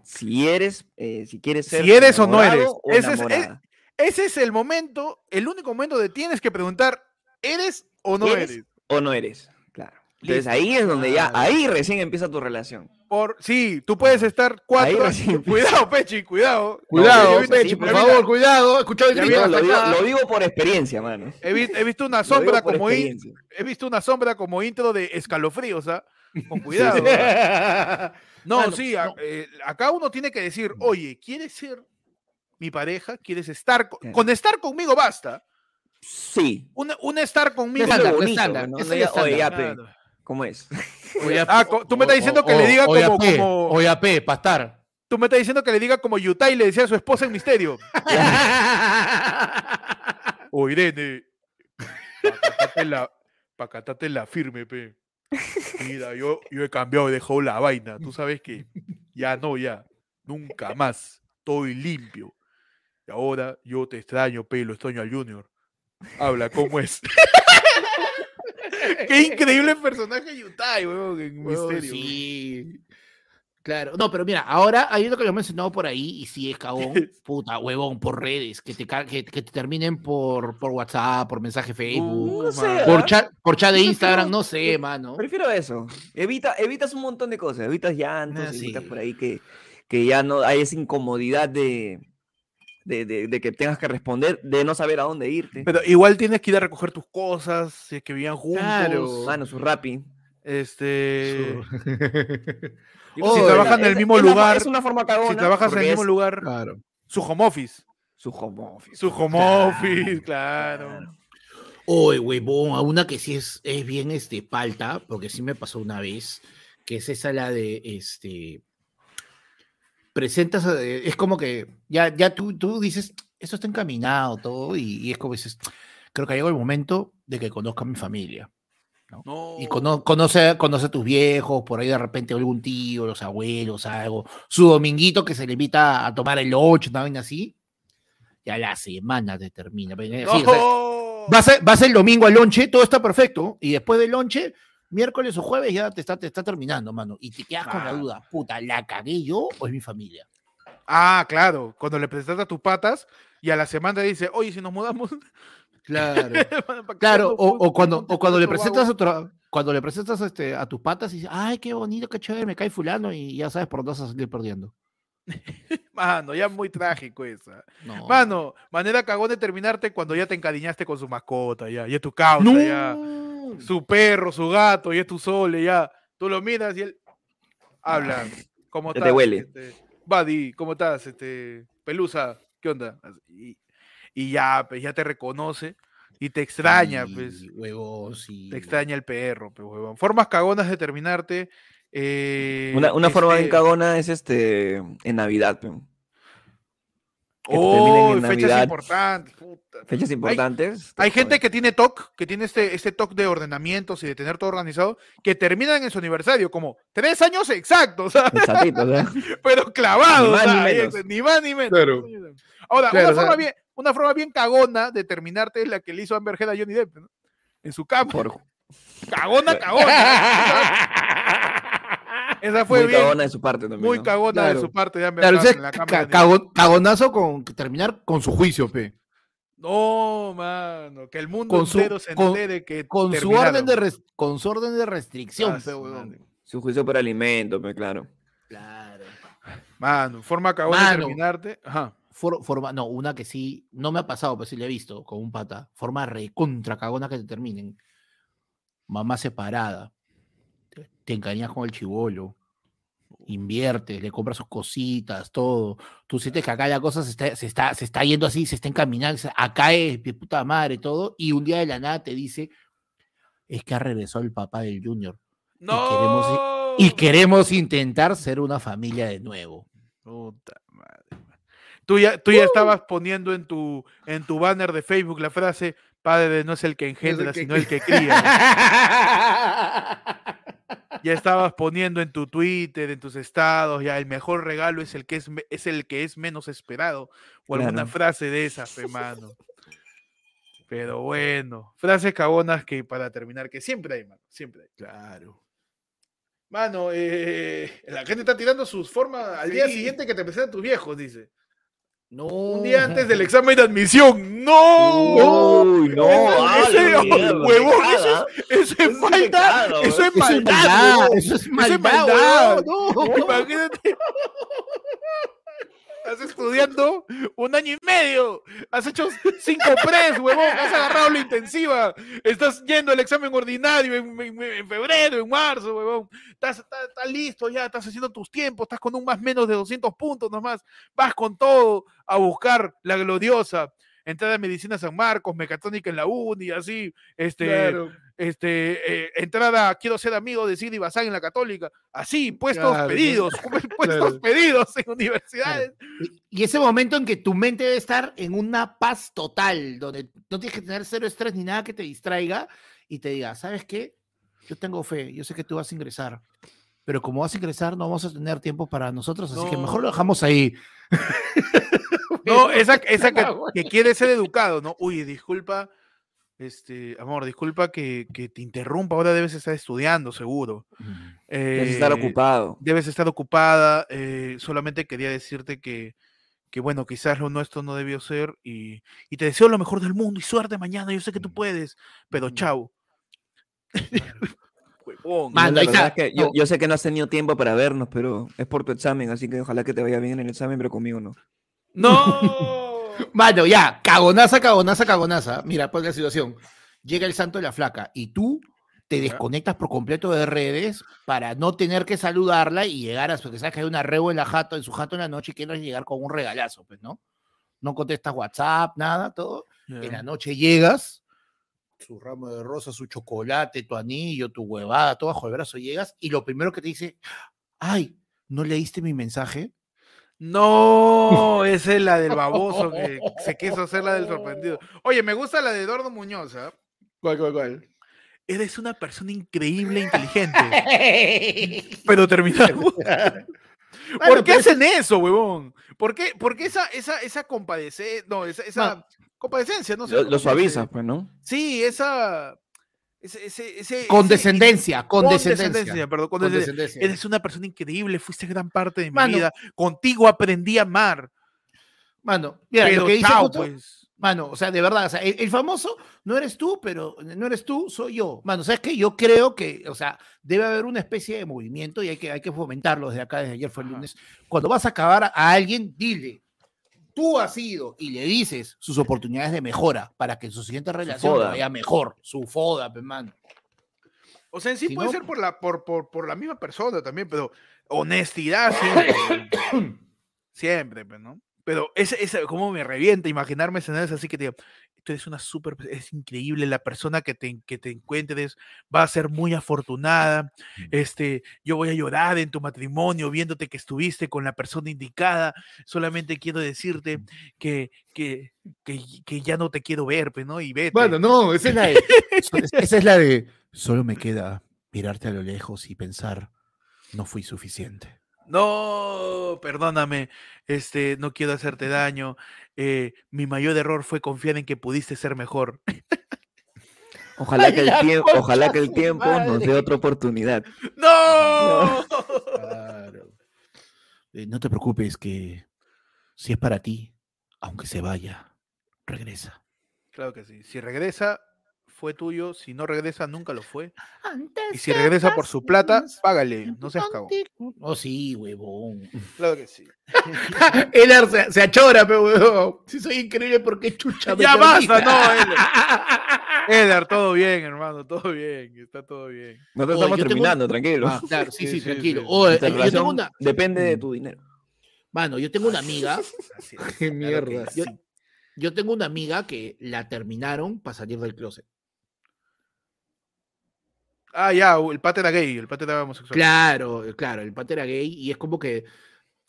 si eres, eh, si quieres ser Si eres o no eres. o Ese es- es- enamorada. Ese es el momento, el único momento de tienes que preguntar, ¿eres o no ¿Eres? eres? o no eres. Claro. Entonces Listo. ahí es donde ya, Claro. ahí recién empieza tu relación. Por, sí, tú puedes estar cuatro. [laughs] Cuidado, Pechi, cuidado. Cuidado, visto- Pechi, sí, por favor, cuidado. He escuchado el grito No, lo, digo, acá. lo digo por experiencia, mano. He, vi- he visto una sombra como in- he visto una sombra como intro de escalofríos, ¿ah? Con [laughs] cuidado. ¿ah? No, Mano, sí, a- no. eh, acá uno tiene que decir, oye, ¿quieres ser mi pareja? ¿Quieres estar con, Claro. con estar conmigo basta? Sí. Un, un estar conmigo. estándar, bonito, estándar, ¿no? No es ya- estándar. oye. ¿Cómo es? Oye, Ah, tú me estás diciendo que le diga como- como- P, pastar. Tú me estás diciendo que le diga como Yutai le decía a su esposa en misterio. [laughs] O Irene, pacatate la, pacatate la firme, pe. Mira, yo, yo he cambiado, he dejado la vaina. Tú sabes que ya no, ya. Nunca más. Estoy limpio. Y ahora yo te extraño, pe, lo extraño al Junior. Habla, ¿cómo es? [laughs] [laughs] Qué increíble personaje Yutai, weón, en Huevón, misterio. Sí. Claro. No, pero mira, ahora hay uno que lo he mencionado por ahí y sí es cagón. [laughs] Puta, huevón, por redes. Que te, que, que te terminen por, por WhatsApp, por mensaje Facebook. No sé, man. Por chat, por chat de Instagram, no sé, mano. Prefiero eso. Evita, evitas un montón de cosas. Evitas llantos, Ah, evitas por ahí que, que ya no hay esa incomodidad de, de, de- de que tengas que responder, de no saber a dónde irte. Pero igual tienes que ir a recoger tus cosas, si es que vivían juntos. Claro. Mano, su rapi. Este. [laughs] Si Oye, trabajan en el mismo lugar, Es una forma cagona. si trabajas en el mismo es lugar, Claro. su home office. Su home office. Su home Claro. office, claro. Claro. Oye, huevón, a una que sí es, es bien este, palta, porque sí me pasó una vez, que es esa la de, este, presentas, eh, es como que ya, ya tú, tú dices, esto está encaminado todo, y, y es como dices, creo que ha llegado el momento de que conozca a mi familia. No. Y cono- conoce, conoce a tus viejos, por ahí de repente algún tío, los abuelos, algo, su dominguito que se le invita a tomar el 8, una vaina así, ya la semana te termina. Sí, o sea, No. Vas, a- vas el domingo al lonche, todo está perfecto, y después del lonche, miércoles o jueves ya te está, te está terminando, mano. Y te quedas con la Ah. duda, puta, ¿la cagué yo o es mi familia? Ah, claro. Cuando le presentaste a tus patas y a la semana dice, oye, si nos mudamos. Claro. [laughs] ¿pa' qué Claro, o, cuando, o cuando le presentas guau. a tu- cuando le presentas este, a tus patas y dices, ay, qué bonito, qué chévere, me cae fulano, y ya sabes por dónde vas a salir perdiendo. [laughs] Mano, ya muy trágico esa. No. Mano, manera cagón de terminarte cuando ya te encariñaste con su mascota, ya, ya es tu causa, No. ya. Su perro, su gato, y es tu sole, ya. Tú lo miras y él habla. ¿Cómo Ya te estás? huele. Este, Buddy, ¿cómo estás? Este, Pelusa, ¿qué onda? Y, y ya, pues ya te reconoce y te extraña, pues. Sí, huevón, sí. Te extraña el perro, pues, huevón. Formas cagonas de terminarte. eh, Una, una forma bien este, cagona es este en Navidad, pe. Que Oh, en fechas Navidad. importantes. puta. Fechas importantes. Hay te gente que tiene TOC, que tiene este, este TOC de ordenamientos y de tener todo organizado, que terminan en su aniversario, como tres años exactos, [laughs] pero clavados, Ni más ni menos. es, ni más ni menos. Claro. Ahora, Claro, una, o sea- forma bien, una forma bien cagona de terminarte es la que le hizo Amber Heard a Johnny Depp, ¿no? En su cama. por Cagona, cagona. [laughs] Esa fue muy bien, cagona de su parte también. muy ¿no? cagona de su parte de Amber Claro, en la ca- cago- cagonazo con terminar con su juicio, pe. No, mano, que el mundo Con su- entero se con- entere que Con su terminaron. orden de res- con su orden de restricción, Ah, pe, su juicio por alimento, pe, claro. Claro. Mano, forma cagona de terminarte. Ajá. For- forma, no, una que sí, no me ha pasado, pero sí le he visto con un pata. Forma recontra cagona que te terminen. Mamá separada. Te, engañas con el chivolo. Inviertes, le compras sus cositas, todo. Tú sientes que acá la cosa se está, se está, se está yendo así, se está encaminando. se- Acá es de puta madre, todo. Y un día de la nada te dice: Es que ha regresado el papá del Junior. No. queremos Y queremos intentar ser una familia de nuevo. Puta madre. Tú ya, tú ya estabas poniendo en tu, en tu banner de Facebook la frase: Padre no es el que engendra, que- sino el que cría. [laughs] ya estabas poniendo en tu Twitter, en tus estados, ya el mejor regalo es el que es, es el que es menos esperado. O alguna Claro. frase de esas, fe, mano. Pero bueno, frases cagonas que para terminar, que siempre hay, mano, siempre hay. Claro. Mano, eh, la gente está tirando sus formas al día siguiente que te presentan tus viejos, dice. No. Un día antes del examen de admisión. ¡No! Uy, no, Ese- huevón, eso es, eso es Eso es maldad. Eso es maldad. eso es maldad, no. Imagínate. Estás estudiando un año y medio. Has hecho cinco pres, huevón. Has agarrado la intensiva. Estás yendo al examen ordinario en febrero, en marzo, huevón. Estás, estás- estás listo ya. Estás haciendo tus tiempos. Estás con un más menos de 200 puntos nomás. Vas con todo a buscar la gloriosa. Entrada de medicina San Marcos, mecatrónica en la uni, así. Este, este, eh, entrada, quiero ser amigo de Sidi Bazán en la Católica. Así, puestos Claro, pedidos, [laughs] [laughs] puestos Claro. pedidos en universidades. Y- Y ese momento en que tu mente debe estar en una paz total, donde no tienes que tener cero estrés ni nada que te distraiga y te diga, ¿sabes qué? Yo tengo fe, yo sé que tú vas a ingresar, pero como vas a ingresar no vamos a tener tiempo para nosotros, así que mejor lo dejamos ahí. [laughs] No, esa, [laughs] esa que, que quiere ser educado, ¿no? Uy, disculpa, este, amor, disculpa que, que te interrumpa, ahora debes estar estudiando, seguro. Debes estar Eh, ocupado. Debes estar ocupada, eh, solamente quería decirte que, que, bueno, quizás lo nuestro no debió ser y, y te deseo lo mejor del mundo y suerte mañana, yo sé que tú puedes, pero chao. Huevón. Mano, la verdad está. es que yo, yo sé que no has tenido tiempo para vernos, pero es por tu examen, así que ojalá que te vaya bien en el examen, pero conmigo no. ¡No! [laughs] Mano, ya, cagonaza, cagonaza, cagonaza. Mira, pues la situación. Llega el santo de la flaca y tú te desconectas por completo de redes para no tener que saludarla y llegar a, porque sabes que hay una rebo en la jato, en su jato en la noche y quieres llegar con un regalazo, pues, ¿no? No contestas WhatsApp, nada, todo. En la noche llegas, su ramo de rosas, su chocolate, tu anillo, tu huevada, todo bajo el brazo, llegas y lo primero que te dice, ay, ¿no leíste mi mensaje? No, [laughs] esa es la del baboso que se quiso hacer la del sorprendido. Oye, me gusta la de Eduardo Muñoz, ¿ah? ¿Cuál, cuál, cuál? Eres una persona increíble e inteligente, [laughs] pero terminamos. [laughs] ¿Por qué hacen eso, huevón? ¿Por qué, por qué esa, esa, esa compadece, no, esa, esa compadecencia, no sé. Lo, dice? pues, ¿no? Sí, esa, ese, ese, ese- Condescendencia, ese- condescendencia. perdón, condescendencia. Condescendencia. Eres una persona increíble, fuiste gran parte de mi Mano. vida. Contigo aprendí a amar. Mano, mira, pero lo que dice chao, justo- pues. Mano, o sea, de verdad, o sea, el, el famoso no eres tú, pero no eres tú, soy yo. Mano, ¿sabes qué? Yo creo que, o sea, debe haber una especie de movimiento y hay que, hay que fomentarlo desde acá, desde ayer fue el lunes. Cuando vas a acabar a alguien, dile, tú has sido, y le dices sus oportunidades de mejora para que en su siguiente relación vaya mejor, su foda, pe, mano. O sea, en sí Si puede no- ser por la, por, por, por la misma persona también, pero honestidad [coughs] siempre. siempre, pues, ¿no? Pero ese, ese, cómo me revienta imaginarme escenarios así que te digo, tú eres una súper, es increíble, la persona que te, que te encuentres va a ser muy afortunada, este, yo voy a llorar en tu matrimonio viéndote que estuviste con la persona indicada, solamente quiero decirte que, que, que, que ya no te quiero ver, pues, ¿no? Y vete. Bueno, no, esa es la de. esa es la de. Solo me queda mirarte a lo lejos y pensar, no fui suficiente. No, perdóname, este, no quiero hacerte daño. eh, mi mayor error fue confiar en que pudiste ser mejor. Ojalá Ay, que [laughs] el tiempo, ojalá que el tiempo nos dé otra oportunidad. ¡No! [laughs] Claro. Eh, no te preocupes que si es para ti, aunque se vaya, regresa. Claro que sí. Si regresa, fue tuyo. Si no regresa, nunca lo fue. Antes Y si regresa por su plata, págale. No seas cagón. Oh, sí, huevón. Claro que sí. [laughs] Eder se, se achora, pero huevón. Si soy increíble, ¿por qué chucha? Ya basta, no. [laughs] Eder, todo bien, hermano, todo bien. Está todo bien. Nosotros estamos tengo- terminando, tranquilo. Ah, claro, sí, Sí, tranquilo. sí. Eh, yo tengo relación una, Depende de tu dinero. mano, yo tengo una amiga, [laughs] Qué mierda. Yo tengo una amiga que la terminaron para salir del closet. Ah, ya, el pata era gay, el pata era homosexual. Claro, claro, el pata era gay y es como que.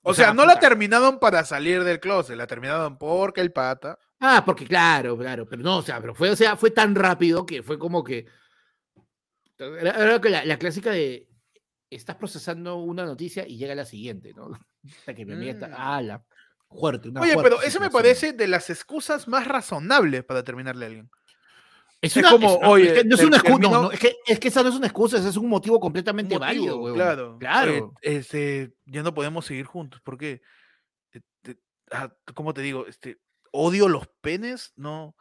O sea, no la terminaron para salir del closet, la terminaron porque el pata. Ah, porque claro, claro, pero no, o sea, pero fue, o sea, fue tan rápido que fue como que. Era, que la, la clásica de estás procesando una noticia y llega la siguiente, ¿no? [laughs] Hasta que mi amiga está, ah, la fuerte. una Oye, fuerte pero eso me parece de las excusas más razonables para terminarle a alguien. Es, es una, como, es una- oye, es que no es una excusa, no, es, que, es que esa no es una excusa, ese es un motivo Un completamente motivo, válido, huevón. Claro. Claro. Oye, este, ya no podemos seguir juntos porque, eh, te- ah, ¿cómo te digo? Este, odio los penes, no,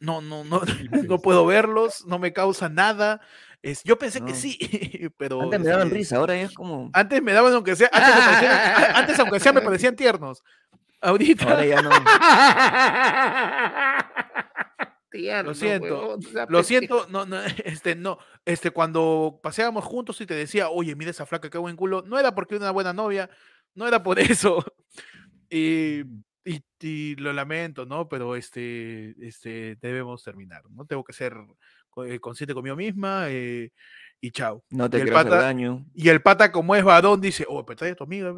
no, no, no, [laughs] no puedo verlos, no me causa nada. Es, yo pensé que sí, [laughs] pero Antes me daban este, risa, ahora ya es como. Antes me daban aunque sea, antes, parecían- antes aunque sea me parecían tiernos. [laughs] Ahorita, Ahora ya no. Tierno, Lo siento, huevón, [laughs] Lo pendejo. siento, no, no, [laughs] este, no, este, cuando paseábamos juntos y te decía, oye, mira esa flaca, qué buen culo, no era porque era una buena novia, no era por [laughs] eso. Y, y, y lo lamento, ¿no? Pero este, este, debemos terminar, ¿no? Tengo que ser eh, consciente conmigo misma eh, y chao. No Y te el quiero hacer pata- daño. Y el pata, como es varón, dice, oh, pero trae a tu amiga.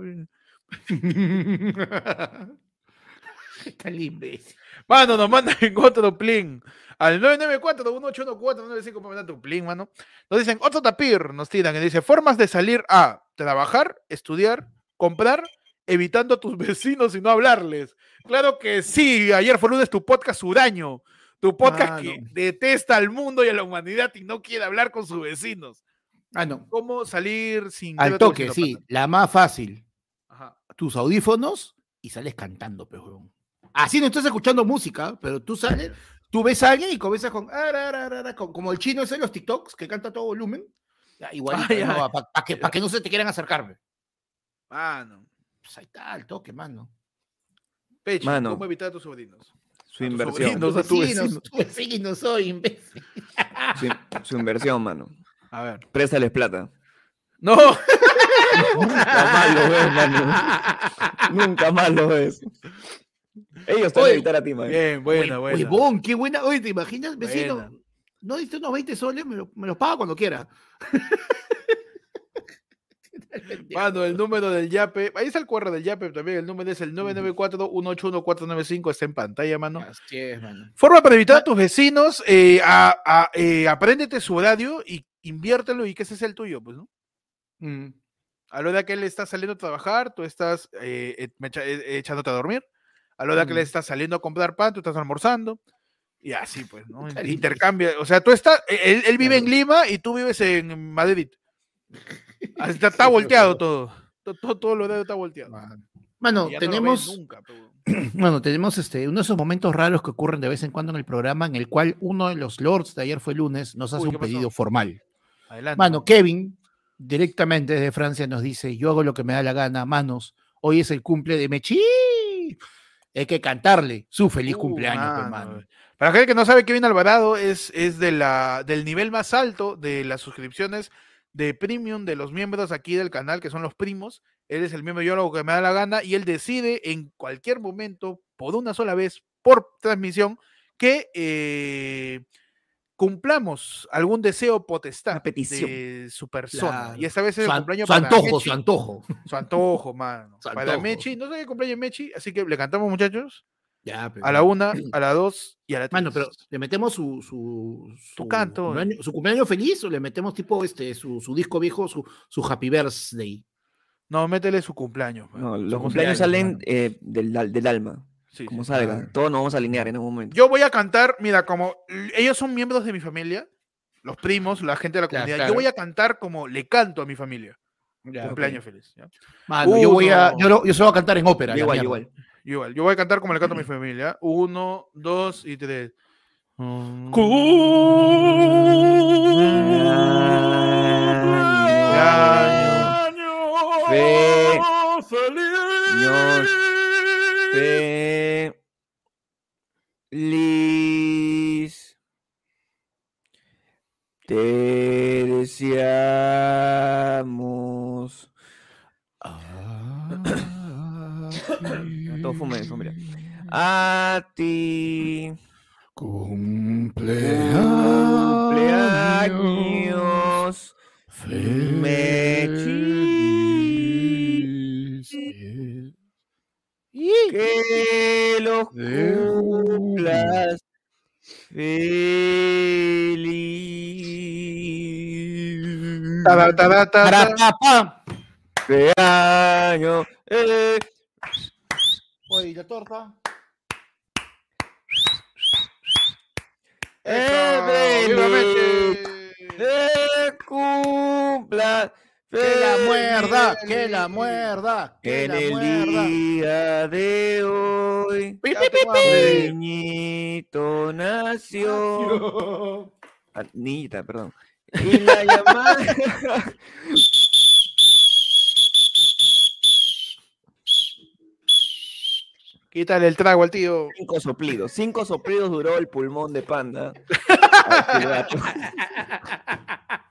Pe". [laughs] Está ese. Mano, nos mandan en otro plin. Al 994-1814-95 para mandar tu plin, mano. Nos dicen, otro tapir, nos tiran, y dice, formas de salir a trabajar, estudiar, comprar, evitando a tus [laughs] vecinos y no hablarles. Claro que sí, ayer fue lunes tu podcast Uraño, tu podcast que detesta al mundo y a la humanidad y no quiere hablar con sus vecinos. Ah, no. ¿Cómo salir sin... Al toque, sí. La más fácil. Ajá. Tus audífonos y sales cantando, pe, huevón. Así no estás escuchando música, pero tú sales, tú ves a alguien y comienzas con, "Ara, ara, ara, ara", con- como el chino ese en los TikToks que canta todo volumen. Ya, igualito, Ah, para que, pa' que no se te quieran acercarme. Mano. Pues ahí está, al toque, mano. Peche, Mano. ¿cómo evitar a tu sobrinos? Su a tus inversión. sobrinos. a tu Vecinos, vecino. tu vecino soy, imbécil. Su, su inversión, mano. A ver. Préstales plata. No. Nunca más lo ves, mano. [laughs] Nunca más lo ves. Ellos te van a evitar a ti, man. Bien, buena, Oye, buena. huevón, qué buena. Oye, ¿te imaginas, vecino? Buena. No diste unos 20 soles, me, lo- me los paga cuando quiera. [laughs] Mano, el número del Yape, ahí está el cuadro del Yape también, el número es el 994-181-495, está en pantalla, mano. Así es, mano. Forma para evitar a tus vecinos, eh, a, a- eh, apréndete su horario y inviértelo y que ese es el tuyo, pues, ¿no? Mm. A la hora que él está saliendo a trabajar, tú estás eh, eh, echándote a dormir. A la hora que él Mm. está saliendo a comprar pan, tú estás almorzando. Y así, pues, [laughs] ¿no? Intercambia. O sea, tú estás, eh, él, él vive en. Lima y tú vives en Madrid. [laughs] Está, está volteado todo. Todo, todo, lo de está volteado. Mano. No lo tenemos, nunca, [clears throat] bueno, tenemos este, uno de esos momentos raros que ocurren de vez en cuando en el programa, en el cual uno de los lords de ayer fue lunes, nos hace Uy, un pedido formal. Adelante. Mano, Kevin, directamente desde Francia, nos dice: Yo hago lo que me da la gana, manos. Hoy es el cumple de Mechi. Hay que cantarle su feliz Uh, cumpleaños, pe, mano, mano. Para gente que no sabe, Kevin Alvarado es, es de la, del nivel más alto de las suscripciones de premium de los miembros aquí del canal, que son los primos. Él es el miembro yo lo que me da la gana y él decide en cualquier momento, por una sola vez, por transmisión, que eh, cumplamos algún deseo potestad petición. de su persona. Claro. Y esta vez es Su, el an- cumpleaños su para antojo, Mechi. su antojo. Su antojo, mano. [laughs] Su Para antojo. Mechi, no sé qué cumpleaños Mechi, así que le cantamos, muchachos, Ya, pe, a la una, [clears throat] a la dos y a la tres. Mano, pero ¿le metemos su, su, su, canto. cumpleaños, su cumpleaños feliz o le metemos tipo este, su, su disco viejo, su, su Happy Birthday? No, métele su cumpleaños. pues. No, Su los cumpleaños cumpleaños, salen eh, del, del alma, Sí, como sí. salgan. claro. Todos nos vamos a alinear en un momento. Yo voy a cantar, mira, como ellos son miembros de mi familia, los primos, la gente de la comunidad. claro. Yo voy a cantar como le canto a mi familia. Ya, cumpleaños feliz. ¿ya? Mano, yo voy a, yo, lo- yo se lo voy a cantar en ópera. igual, igual. Yo Igual, yo voy a cantar como le canto a mi [clears throat] familia. Uno, dos y tres. Fe- Te deseamos. Todo fume, fume, mira. A ti. Cumpleaños. feliz. Que los cumplas feliz. Ta, ta, ta, ta, ta. Taratapá. Cumpleaños. eh. Oye, ¿y la torta? Eso, ¡Viva Meche! Te cumpla. Que la muerda, que la muerda, que En la el muerda. día de hoy, niñito nació. Ah, niñita, perdón. Y la [laughs] llamada. Quítale el trago al tío. Cinco soplidos. Cinco soplidos duró el pulmón de panda. [laughs] [laughs]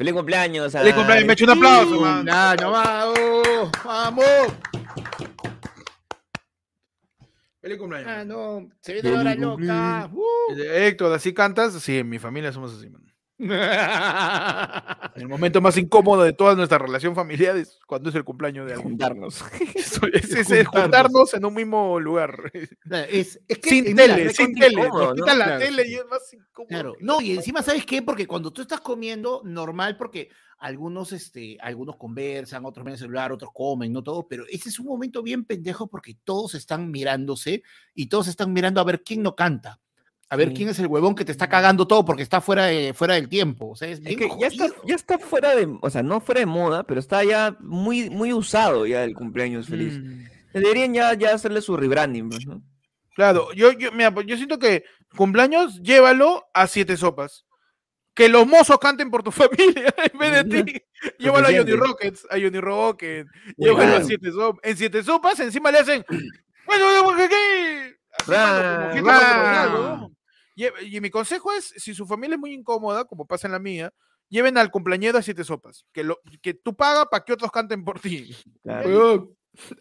Feliz cumpleaños. Feliz cumpleaños, Meche, un aplauso, man. Ya, no, vamos, vamos. Feliz cumpleaños. Ah, no, se viene la hora loca. Uh. Héctor, ¿así cantas? Sí, en mi familia somos así, man. [laughs] El momento más incómodo de toda nuestra relación familiar es cuando es el cumpleaños de alguien. Juntarnos. [laughs] Es, [laughs] es- es- es juntarnos en un mismo lugar. Es, es que, sin mira, tele, es sin tele. incómodo, ¿no? quitan la Claro. tele y es más incómodo. Claro. No, y encima, ¿sabes qué? Porque cuando tú estás comiendo, normal, porque algunos, este, algunos conversan, otros ven el celular, otros comen, no todo, pero ese es un momento bien pendejo porque todos están mirándose y todos están mirando a ver quién no canta. A ver Sí. quién es el huevón que te está cagando todo porque está fuera, de, fuera del tiempo. O sea, es Es bien que ya está, ya está fuera de, o sea, no fuera de moda, pero está ya muy, muy usado ya el cumpleaños feliz. Mm. Deberían ya, ya hacerle su rebranding, pues, ¿no? Claro, yo, yo, mira, pues, yo siento que cumpleaños, llévalo a siete sopas. Que los mozos canten por tu [laughs] familia en vez de ti. Llévalo a Johnny. Rockets, a Johnny Rocket. Llévalo a siete sopas. En siete sopas encima le hacen. Bueno, Lle- Y mi consejo es, si su familia es muy incómoda, como pasa en la mía, lleven al cumpleañero a siete sopas. Que, lo, que tú pagas para que otros canten por ti. Claro.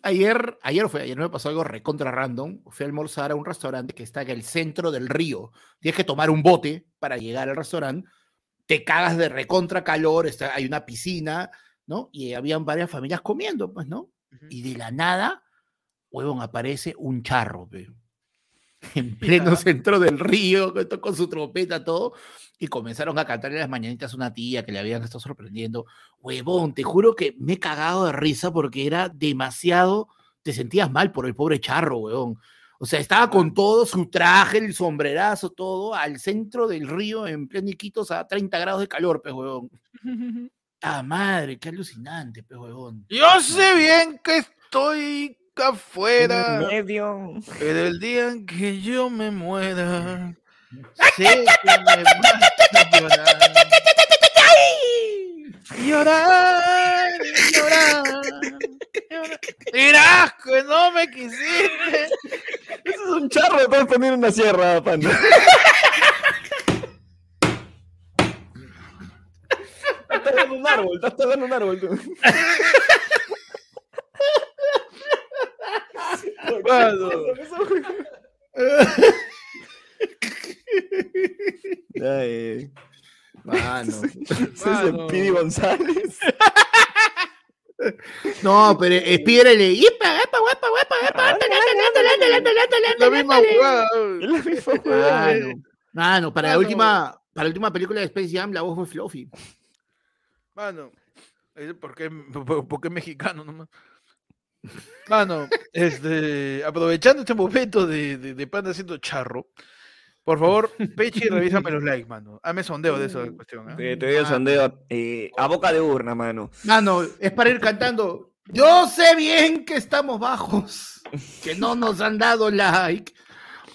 Ayer, ayer fue, ayer me pasó algo recontra random. Fui a almorzar a un restaurante que está en el centro del río. Tienes que tomar un bote para llegar al restaurante. Te cagas de recontra calor, está, hay una piscina, ¿no? Y habían varias familias comiendo, pues, ¿no? Y de la nada, huevón, aparece un charro, pe. [laughs] En pleno centro del río, con su trompeta, todo. Y comenzaron a cantarle las mañanitas a una tía que le habían estado sorprendiendo. Huevón, te juro que me he cagado de risa porque era demasiado. Te sentías mal por el pobre charro, huevón. O sea, estaba con todo su traje, el sombrerazo, todo, al centro del río, en pleno Iquitos, a 30 grados de calor, pues, huevón. [laughs] Ah, madre, qué alucinante, pe huevón. Yo sé bien que estoy En afuera, el medio. pero el día en que yo me muera, [laughs] sé que me vas a llorar. Llorar, llorar, que no me quisiste. Eso es un charro, puedes poner una sierra, panda. [laughs] Estás talando un árbol, estás talando un árbol. tú. [laughs] Mano. [laughs] Ay, Mano. [laughs] ese es Mano. Pidi González. [laughs] No, pero espírale. ¡Ipa, epa, anda, anda, anda, La misma jugada. Es la misma huevada. Mano, mano, para la Mano. última, para la última película de Space Jam, la voz fue Fluffy. Mano, eh, ¿por qué, por, por qué mexicano nomás? Mano, este, aprovechando este momento de, de, de Panda haciendo charro, por favor, Pechi, revísame [laughs] los likes, mano. Hazme sondeo de esa cuestión. ¿eh? Te, te doy el sondeo eh, a boca de urna, mano. Mano, es para ir cantando. Yo sé bien que estamos bajos, que no nos han dado like.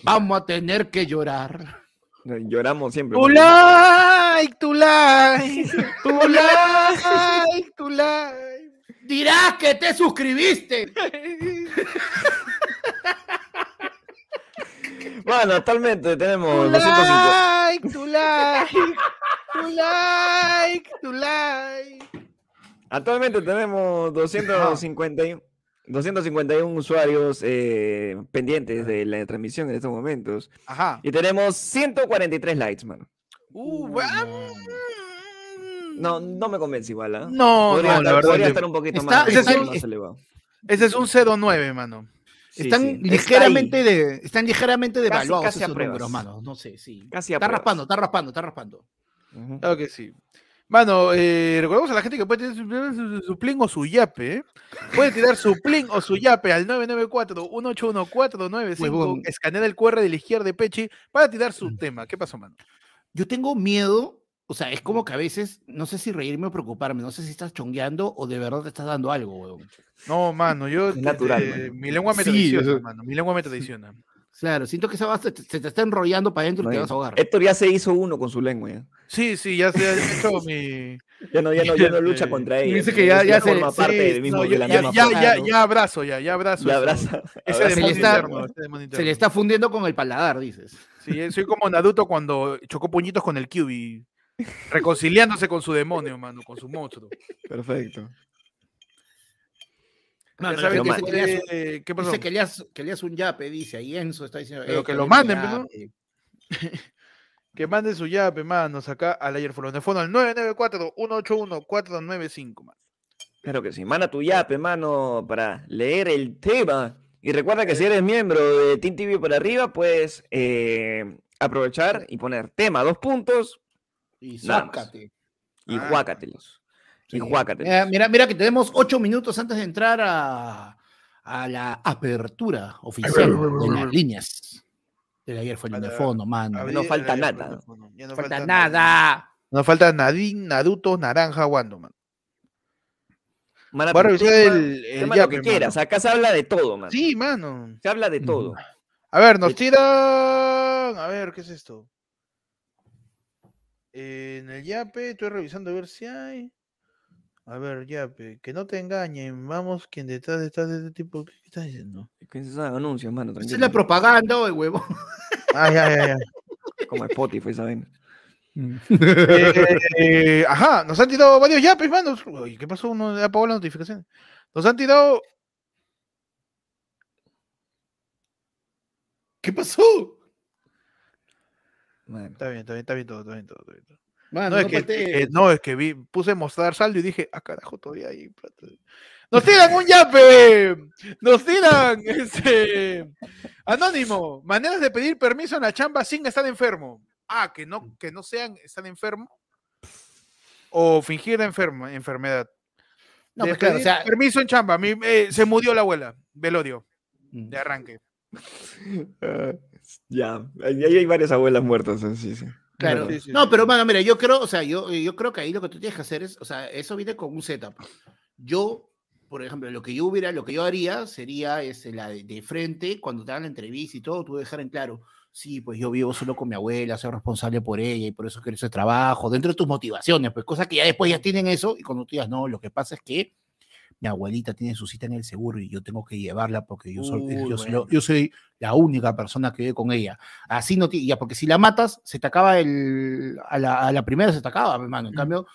Vamos a tener que llorar. Lloramos siempre. Tu like, tu like, tu like, tu like. Dirás que te suscribiste. [laughs] Bueno, actualmente Tu tenemos 250. like, tu like, tu like, tu like. Actualmente tenemos 251, 251 usuarios eh, pendientes de la transmisión en estos momentos. Ajá. Y tenemos 143 likes, mano. Uh, Uh, No, no me convence igual, ¿ah? No, podría no, la verdad. podría estar un poquito Está- más, más es- elevado. Ese es un 09, mano. Sí, están sí, ligeramente de, están ligeramente Casi- devaluados casi a esos números, mano. No sé, sí. Casi a Está raspando, está raspando, está raspando. Ujú. Claro que sí. Mano, eh, recordemos a la gente que puede tener su, su, su plin o su yape. ¿eh? Puede tirar su plin o su yape al 994-181-495. Huevón. Escanea el QR de la izquierda de Pechi para tirar su tema. ¿Qué pasó, mano? Yo tengo miedo, o sea, es como que a veces, no sé si reírme o preocuparme, no sé si estás chongueando o de verdad te estás dando algo, weón. No, mano, yo. Es natural, eh, mano. mi lengua me Sí, traiciona, eso- mano. Mi lengua me traiciona. Claro, siento que va- se, te- se te está enrollando para adentro y te vas a ahogar. Héctor ya se hizo uno con su lengua. Ya, Sí, sí, ya se ha [laughs] hecho mi. ya no, ya no, ya no lucha Este, contra ella. dice que ya- ya se- forma sí, parte del Sí, mismo, no, de ya, la ya, misma ya, ya, ya abrazo, ya, ya abrazo. Ya abraza. Ese. Se demonio está- interno, ese demonio Se le está fundiendo con el paladar, dices. Sí, eh, soy como Naruto cuando chocó puñitos con el Kyubi, reconciliándose con su demonio, mano, con su monstruo. Perfecto. Mano, dice que eh. Dice que le has, que le has un yape, dice ahí Enzo está diciendo. Pero "Eh, que lo manden, pues, ¿no? yape". [laughs] Que mande su llave, manos, acá al ayer de fondo al 994-181-495, man. Claro que sí. Mana tu yape, mano, para leer el tema. Y recuerda que si eres miembro de Team TV por arriba, puedes eh, aprovechar y poner tema, dos puntos, Y sácate. y Ah. juácatelos. Y Sí. juácatelos. Mira, mira, mira que tenemos ocho minutos antes de entrar a, a la apertura oficial de las líneas. Del ayer fue el de fondo, mano. abrir no falta nada. fondo. Ya No falta nada. No falta Nadine, Naruto, Naranja, Wando, man. Mana, Voy a tu revisar tema, el, lo que quieras. mano. Acá se habla de todo, man. Sí, mano. Se habla de todo. A ver, nos tiran. A ver, ¿qué es esto? En el Yape, estoy revisando a ver si hay. A ver, Yape, que no te engañen. Vamos, quien detrás de detrás de este tipo. ¿Qué estás diciendo? ¿Qué es esos anuncios, mano? Esa es la propaganda, el huevo. Ah, ya, ya, ya. [laughs] Como Spotify, ¿saben? [laughs] Eh, ajá, nos han tirado varios yapes, manos. Uy, ¿qué pasó? Uno apagó la notificación. Nos han tirado. ¿Qué pasó? Está bien, está bien, está bien todo, está bien todo. Está bien todo. Mano, No, no, es que, eh, no, es que vi, puse mostrar saldo y dije, ah, carajo, todavía hay plata. ¡Nos [laughs] tiran un yape! ¡Nos tiran! Este, anónimo, maneras de pedir permiso en la chamba sin estar enfermo. Ah, que no, que no sean estar enfermo. O fingir enfermo, enfermedad. No, De pues claro, o sea- permiso en chamba. Mi- eh, se murió la abuela. Velorio, Mm. de arranque. Ah, [laughs] ya, ahí ahí hay varias abuelas muertas, eh, sí, sí. Claro. Sí, sí, no, pero mano, mira, yo creo, o sea, yo, yo creo que ahí lo que tú tienes que hacer es, o sea, eso viene con un setup. Yo, por ejemplo, lo que yo hubiera, lo que yo haría sería este, la de, de frente, cuando te hagan la entrevista y todo, tú dejar en claro, sí, pues yo vivo solo con mi abuela, soy responsable por ella y por eso quiero ese trabajo, dentro de tus motivaciones, pues cosas que ya después ya tienen eso y cuando tú digas, no, lo que pasa es que mi abuelita tiene su cita en el seguro y yo tengo que llevarla porque yo soy, Uy, yo, soy, bueno. yo soy la única persona que vive con ella. Así no tiene, ya, porque si la matas, se te acaba el, a la, a la primera se te acaba, hermano. En Mm. cambio,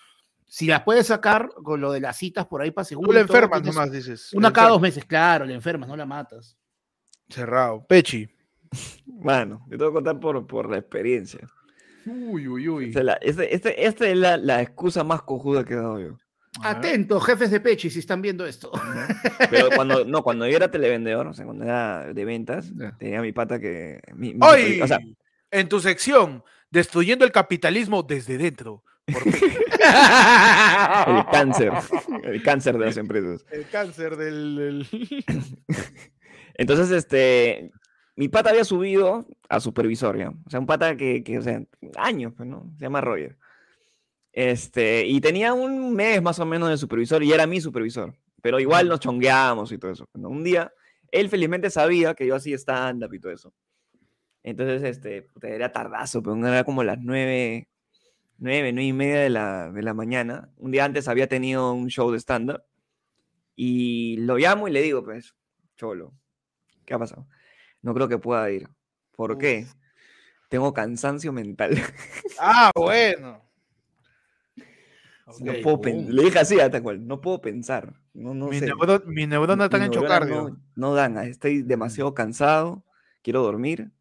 si las puedes sacar con lo de las citas por ahí para seguro. Tú la todo, enfermas nomás, dices. Una cada dos meses, claro, la enfermas, no la matas. Cerrado. Pechi. [laughs] Mano, te tengo que contar por, por la experiencia. Uy, uy, uy. Esta es la, este- este- esta es la, la excusa más cojuda que he dado yo. Atento, jefes de Pechi, si están viendo esto. [laughs] Pero cuando, no, cuando yo era televendedor, o sea, cuando era de ventas, tenía mi pata que... mi- mi Hoy, o sea, en tu sección, destruyendo el capitalismo desde dentro. [laughs] el cáncer, el cáncer de las empresas. el cáncer del. del- [laughs] Entonces, este, mi pata había subido a supervisor, ¿ya? O sea, un pata que, que, o sea, años, pues, ¿no? Se llama Roger. Este, y tenía un mes más o menos de supervisor y era mi supervisor. Pero igual nos chongueamos y todo eso. Un día, él felizmente sabía que yo hacía stand-up y todo eso. Entonces, este, era tardazo, pero era como las nueve, nueve, nueve y media de la, de la mañana. Un día antes había tenido un show de stand-up y lo llamo y le digo, pues, cholo, ¿qué ha pasado? No creo que pueda ir. ¿Por qué? Tengo cansancio mental. Ah, [laughs] bueno. No Ok, puedo. Le dije así, tal cual, no puedo pensar. No, no mi, sé. neuro- mi neurona está Mi en neuronas cardio. No, no dan, ah, estoy demasiado cansado, quiero dormir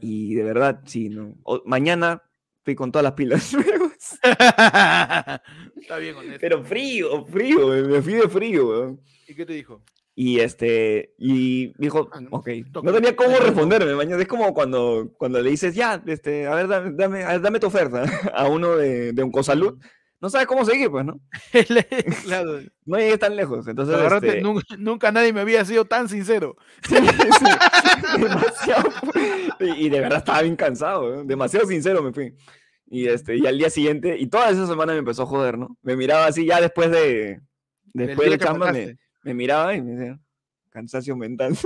y de verdad, sí, no. O- mañana estoy con todas las pilas. [laughs] [laughs] está bien, honesto. Pero frío, frío, me fui de frío, weón. ¿Y qué te dijo? Y este, y dijo, Ah, no, ok, no tenía cómo responderme, mañana. Es como cuando, cuando le dices, ya, este, a ver, dame, dame, a ver, dame tu oferta [laughs] a uno de, de Oncosalud. No sabes cómo seguir, pues, ¿no? [laughs] claro. [laughs] No llegues tan lejos. Entonces, este, nunca, nunca nadie me había sido tan sincero. [laughs] sí, sí, demasiado. Y, y de verdad estaba bien cansado, ¿eh? demasiado sincero me fui. Y, este, y al día siguiente, y toda esa semana me empezó a joder, ¿no? Me miraba así ya después de, después de chamba, me, miraba y me decía, cansancio mental.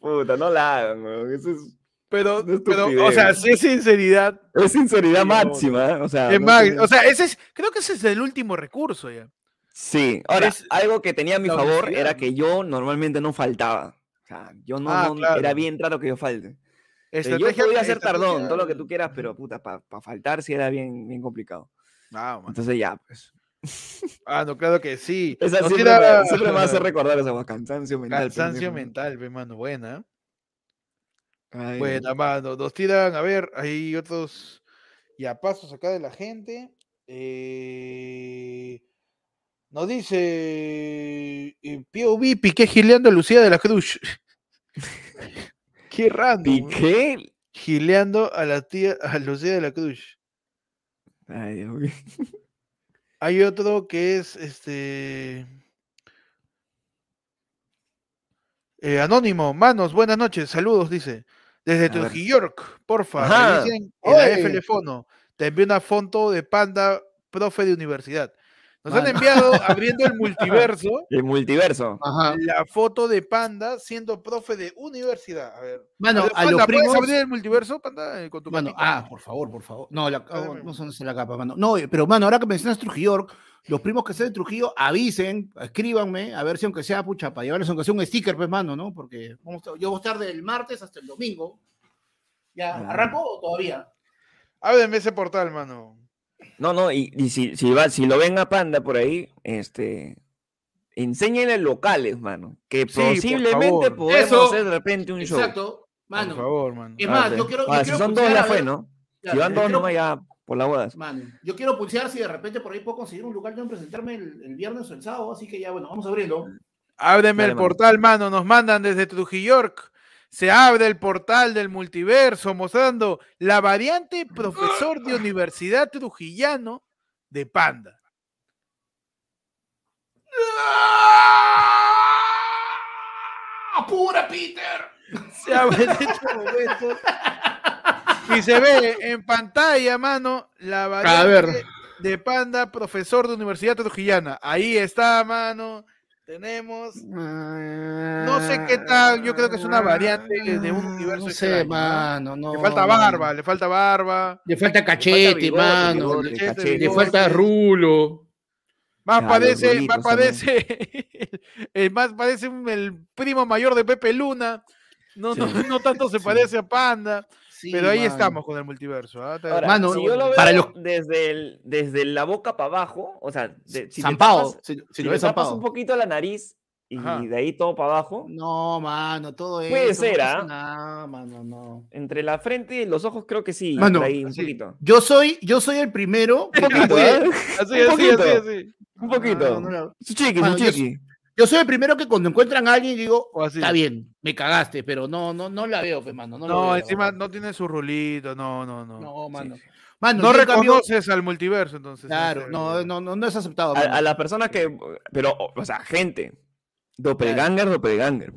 Puta, no la hagan. Eso es, Pero, o sea, sí es sinceridad. es sinceridad Sí, máxima, ¿eh? O sea, no o sea, ese es, creo que ese es el último recurso ya. Sí, ahora, es algo que tenía a mi favor era que yo normalmente no faltaba. O sea, yo no, Ah, no- claro. era bien raro que yo falte. Eh, yo Estrategia- podía ser tardón, todo lo que tú quieras, pero puta, para faltar sí era bien, bien complicado. Ah. Entonces ya, pues. [laughs] Ah, no, claro que sí. Esa siempre, me, siempre me hace [laughs] recordar esa cansancio mental. Cansancio mental, pe, mano, buena. Ay, Buena, mano. Nos tiran, a ver, hay otros ya pasos acá de la gente. Eh, nos dice eh, POV Piqué gileando a Lucía de la Cruz. [laughs] Qué random. ¿no? ¿Piqué? Gileando a la tía, a Lucía de la Cruz. Ay. [laughs] Hay otro que es este. eh, anónimo, manos, buenas noches, saludos, dice. Desde A. Trujillo, York, porfa, Ajá. revisen en la Oye. FLFono. Te envío una foto de panda, profe de universidad. Nos han enviado, [laughs] abriendo el multiverso, El multiverso. Ajá. la foto de panda siendo profe de universidad. A ver. Mano, ver, a los Panda, ¿puedes primos. abrir el multiverso, panda, eh, con tu Mano, ah, por favor, por favor. No, la, oh, no son de la capa, mano. No, eh, pero mano, ahora que mencionas Trujillo, los primos que estén en Trujillo, avisen, escríbanme, a ver si aunque sea pucha, para llevarles aunque sea un sticker, pues, mano, ¿no? Porque vamos a- yo voy a estar del martes hasta el domingo. ¿Ya Ah. arrancó o todavía? Ábreme ese portal, mano. No, no, y, y si, si, va, si lo ven a Panda por ahí, este. Enséñenle locales, mano. Que Sí, posiblemente podemos Eso, hacer de repente un show. Exacto, mano. Por favor, mano. Es más, yo quiero. yo Ah, si quiero son dos, pulsear, ya a fue, ¿no? Claro, si van yo dos, quiero- nomás ya por la bodas. Mano, yo quiero pulsear si de repente por ahí puedo conseguir un lugar donde presentarme el, el viernes o el sábado, así que ya, bueno, vamos a abrirlo. Ábreme Dale, el mano. portal, mano. Nos mandan desde Trujillo. York. Se abre el portal del multiverso mostrando la variante profesor de Universidad Trujillano de Panda. ¡Apura, Peter! Se abre en estos momentos Y se ve en pantalla, mano, la variante de Panda, profesor de Universidad Trujillana. Ahí está, mano. Tenemos. No sé qué tal, yo creo que es una variante de un universo No sé, extraño, ¿no? mano, no. Le falta barba, le falta barba. Le falta cachete, mano. le- cachete, Le bigote. falta rulo. Más Ah, los parece, más [laughs] parece, el más parece un- el primo mayor de Pepe Luna. No, no, Sí. no tanto se Sí. parece a Panda, Sí, pero ahí mano. estamos con el multiverso. ¿ah? Ahora, Mano, si yo lo veo para los- desde, el, desde la boca para abajo, o sea, de- si te Zampado. tapas- Si, si si lo tapas zampado. un poquito la nariz y Ajá. de ahí todo para abajo, No, mano, todo eso. Puede no ser, ¿ah? nada, mano, no. entre la frente y los ojos creo que sí, Mano, ahí un poquito. Yo soy, yo soy el primero. Un poquito, ¿eh? Así, un así, poquito. así, así. Un poquito. no, no, no. Su chiqui, Mano, su yo- chiqui. Yo soy el primero que cuando encuentran a alguien digo, O así. está bien, me cagaste, pero no, no, no la veo, pues, mano. No, No, lo veo, encima mano. no tiene su rulito, no, no, no. No, mano. sí. Mano, No yo en cambio- reconoces al multiverso, entonces. Claro, no, no, no, no es aceptado. A, a las personas que, pero, o sea, gente, doppelganger, doppelganger.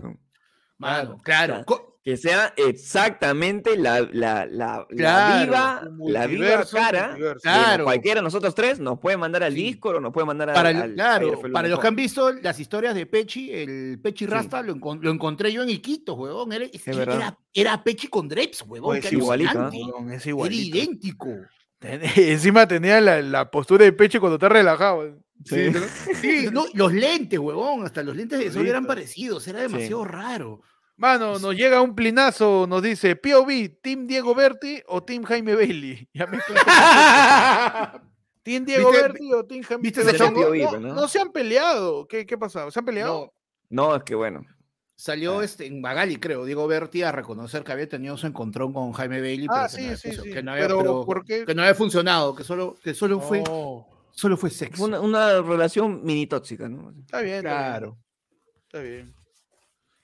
Mano, claro. Claro. Que sea exactamente la, la, la, la Claro, viva, la viva cara. Claro. Cualquiera de nosotros tres nos puede mandar al Sí. Discord o nos puede mandar al. Para, el- al- claro, fue lo para los que han visto las historias de Pechi, el Pechi Sí. Rasta lo, encon- lo encontré yo en Iquitos, huevón. Era, es era, era Pechi con Dreps, huevón. Pues qué igualito, ¿ah? alucinante. Huevón, Es Era igualito. idéntico. [laughs] Encima tenía la, la postura de pecho cuando está relajado. Sí. Sí, no, los lentes, huevón, hasta los lentes de sol eran Igualito. parecidos, era demasiado raro. Mano, nos llega un plinazo, nos dice POV, Team Diego Berti o Team Jaime Bailey. Ya me [laughs] ¿Team Diego ¿Viste- Berti o Team Jaime viste no- no, POV, ¿no? no se han peleado. ¿Qué, qué ha pasado? ¿Se han peleado? No, No, es que bueno. salió Ah. este, en Magali, creo, Diego Berti a reconocer que había tenido su encontrón con Jaime Bailey, Ah, pero, que, sí, no había sí, funcio- sí. que no había, Pero, pero- ¿por qué? que no había funcionado, que solo, que solo fue, Oh, solo fue sexo. Una, una relación mini tóxica, ¿no? está bien. está bien, claro. Está bien.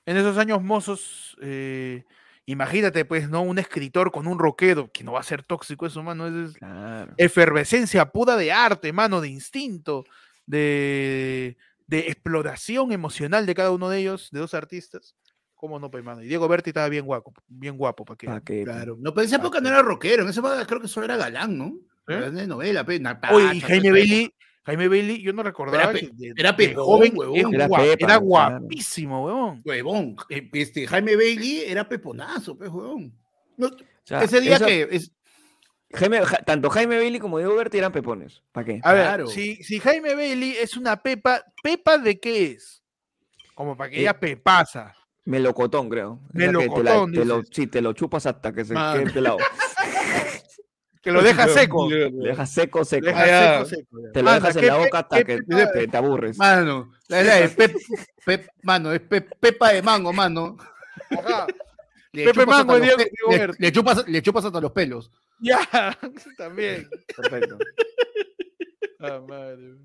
En esos años mozos, eh, imagínate, pues, ¿no? Un escritor con un rockero, que no va a ser tóxico eso, mano. Es, es Claro. efervescencia pura de arte, mano, de instinto, de, de exploración emocional de cada uno de ellos, de dos artistas. ¿Cómo no, pues, mano? Y Diego Berti estaba bien guapo, bien guapo, ¿para qué? Pa' que- Claro. No, pero en esa época no era rockero, en esa época creo que solo era galán, ¿no? ¿Eh? Era de novela, pe, una Oye, y Jaime Bailey, Jaime Bailey, yo no recordaba pe- que de, era de pepón, joven huevón. Era pepa, era guapísimo, huevón. Huevón, este, Jaime Bailey era peponazo, pe, huevón. No, o sea, ese día esa- que es, Jaime- Ja- tanto Jaime Bailey como Diego Berti eran pepones. ¿Para qué? A ver, Claro. si, si Jaime Bailey es una pepa, ¿pepa de qué es? Como para que Eh, ella pepasa. Melocotón, creo. Que te la- Melocotón, te lo, sí, te lo chupas hasta que se Mano. quede pelado. [laughs] Que lo deja seco. Le dejas seco, seco. Deja Ah, seco, seco. Te lo dejas en ¿qué la boca hasta que te, te aburres. mano, la verdad es pep, pep- mano, es pe- pepa de mango, mano. Ajá. Le Pepe Mango, Diego- le- le chupas, le chupas hasta los pelos. Ya, [laughs] también. Perfecto. Ah, madre.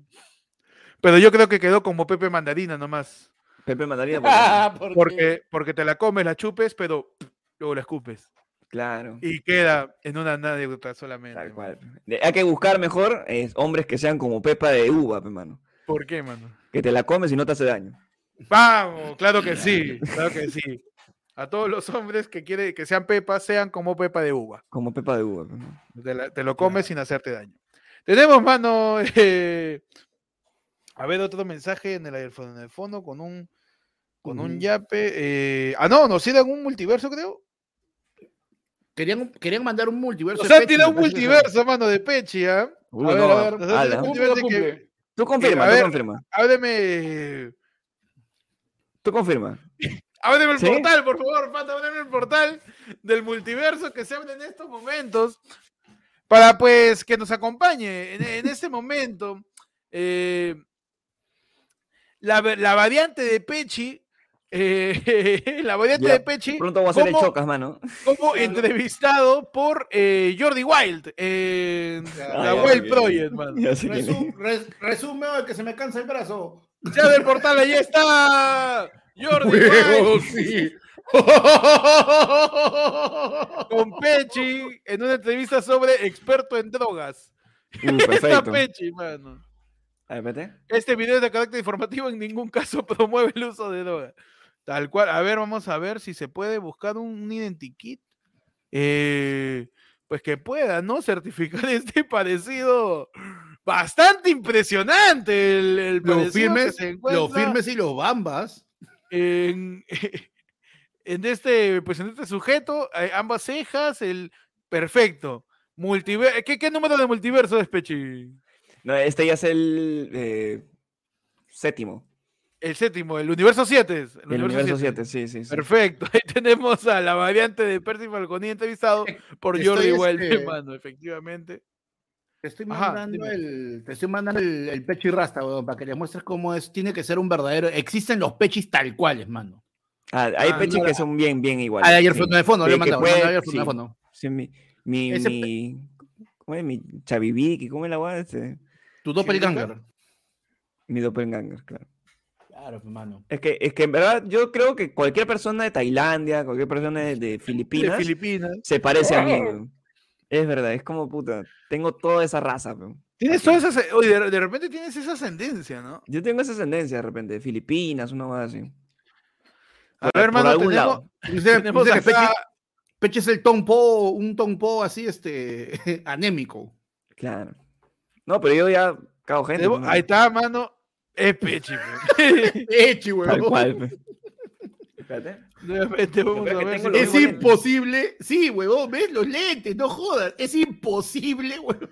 Pero yo creo que quedó como Pepe Mandarina nomás. Pepe Mandarina. [laughs] porque- ¿Por qué? Porque, porque te la comes, la chupes, pero luego la escupes. Claro. Y queda en una anécdota solamente. Tal mano. cual. Hay que buscar mejor es, hombres que sean como Pepa de uva, pe, mano. ¿Por qué, mano? Que te la comes y no te hace daño. Vamos, claro que sí, claro que sí. A todos los hombres que quieren que sean pepas, sean como pepa de uva. Como Pepa de uva. pe, ¿no? Te, la- te lo comes sin hacerte daño. Tenemos, mano, eh, a ver otro mensaje en el, en el fondo con un con un yape. eh, ah, no, nos tiran un multiverso, creo. Querían, querían mandar un multiverso. Nos han tirado un multiverso, mano, de Pechi, ¿ah? Uy, A ver, no, a ver, un que- Tú confirma, tú ver. confirma. Ábreme, Tú confirma. ábreme el ¿Sí? portal, por favor, Pata, ábreme el portal del multiverso que se abre en estos momentos para pues que nos acompañe en, en este momento. eh, la, la variante de Pechi, eh, [laughs] la variante Ya, de Pechi, Pronto voy a hacer el ¿Cómo? chocas, mano. como [laughs] entrevistado por eh, Jordi Wild en [laughs] Ya, la ya, Wild ya. Project, man. Ya sé quién es. Resu- res- resume oh, que se me cansa el brazo. Se abre el portal, ahí está Jordi Huevo, Wild sí. con Pechi en una entrevista sobre experto en drogas. Uh, Está. Pechi, mano. Vete. Este video es de carácter informativo, en ningún caso promueve el uso de droga. Tal cual. A ver, vamos a ver si se puede buscar un identikit. Eh, pues que pueda, ¿no? Certificar [laughs] este parecido bastante impresionante. El, el Los firmes, se los firmes y los bambas. en, [laughs] en este, pues en este sujeto, eh, ambas cejas, el perfecto. Multiver ¿Qué, ¿Qué número de multiverso es, Pechi? No, este ya es el eh, séptimo. El séptimo, el universo 7. El, El universo 7, sí, sí. sí. Perfecto. [laughs] Ahí tenemos a la variante de Percy Falconi entrevistado [laughs] por Estoy, Jordi Welpe, este, mano, efectivamente. Te estoy Ajá, mandando dime. el, te estoy mandando el, el pechi rasta, weón, para que le muestres cómo es. Tiene que ser un verdadero. Existen los pechis tal cuales, mano. Ah, hay Ah, pechis no, que son bien, bien iguales. Ah, ayer sí. de fondo, Sí, le he mandado. ayer fondo de sí. fondo. Sí, mi, mi, Ese mi, ¿cómo es? Mi Chaviviki, ¿cómo es la guada este? Tu doppelganger. Mi doppelganger, claro. Claro, hermano. Es que, es que en verdad yo creo que cualquier persona de Tailandia, cualquier persona de, de De Filipinas, se parece a mí. Es verdad, es como puta. Tengo toda esa raza, weón. Tienes toda esa. Oye, de, de repente tienes esa ascendencia, ¿no? Yo tengo esa ascendencia de repente, de Filipinas, una cosa así. A Por- ver, por mano, algún tenemos, lado. Dice, [laughs] tenemos acá- pechi, pechi es el tompo, un tompo así, este, [laughs] anémico. Claro. No, pero yo ya cago gente. pues, ahí está, mano. Es Pechi. [laughs] Pechi, Tal weón. cual. Espérate. Repente vamos a ver Es lentes. imposible. Sí, huevón, ¿ves? Los lentes, no jodas. Es imposible, huevón.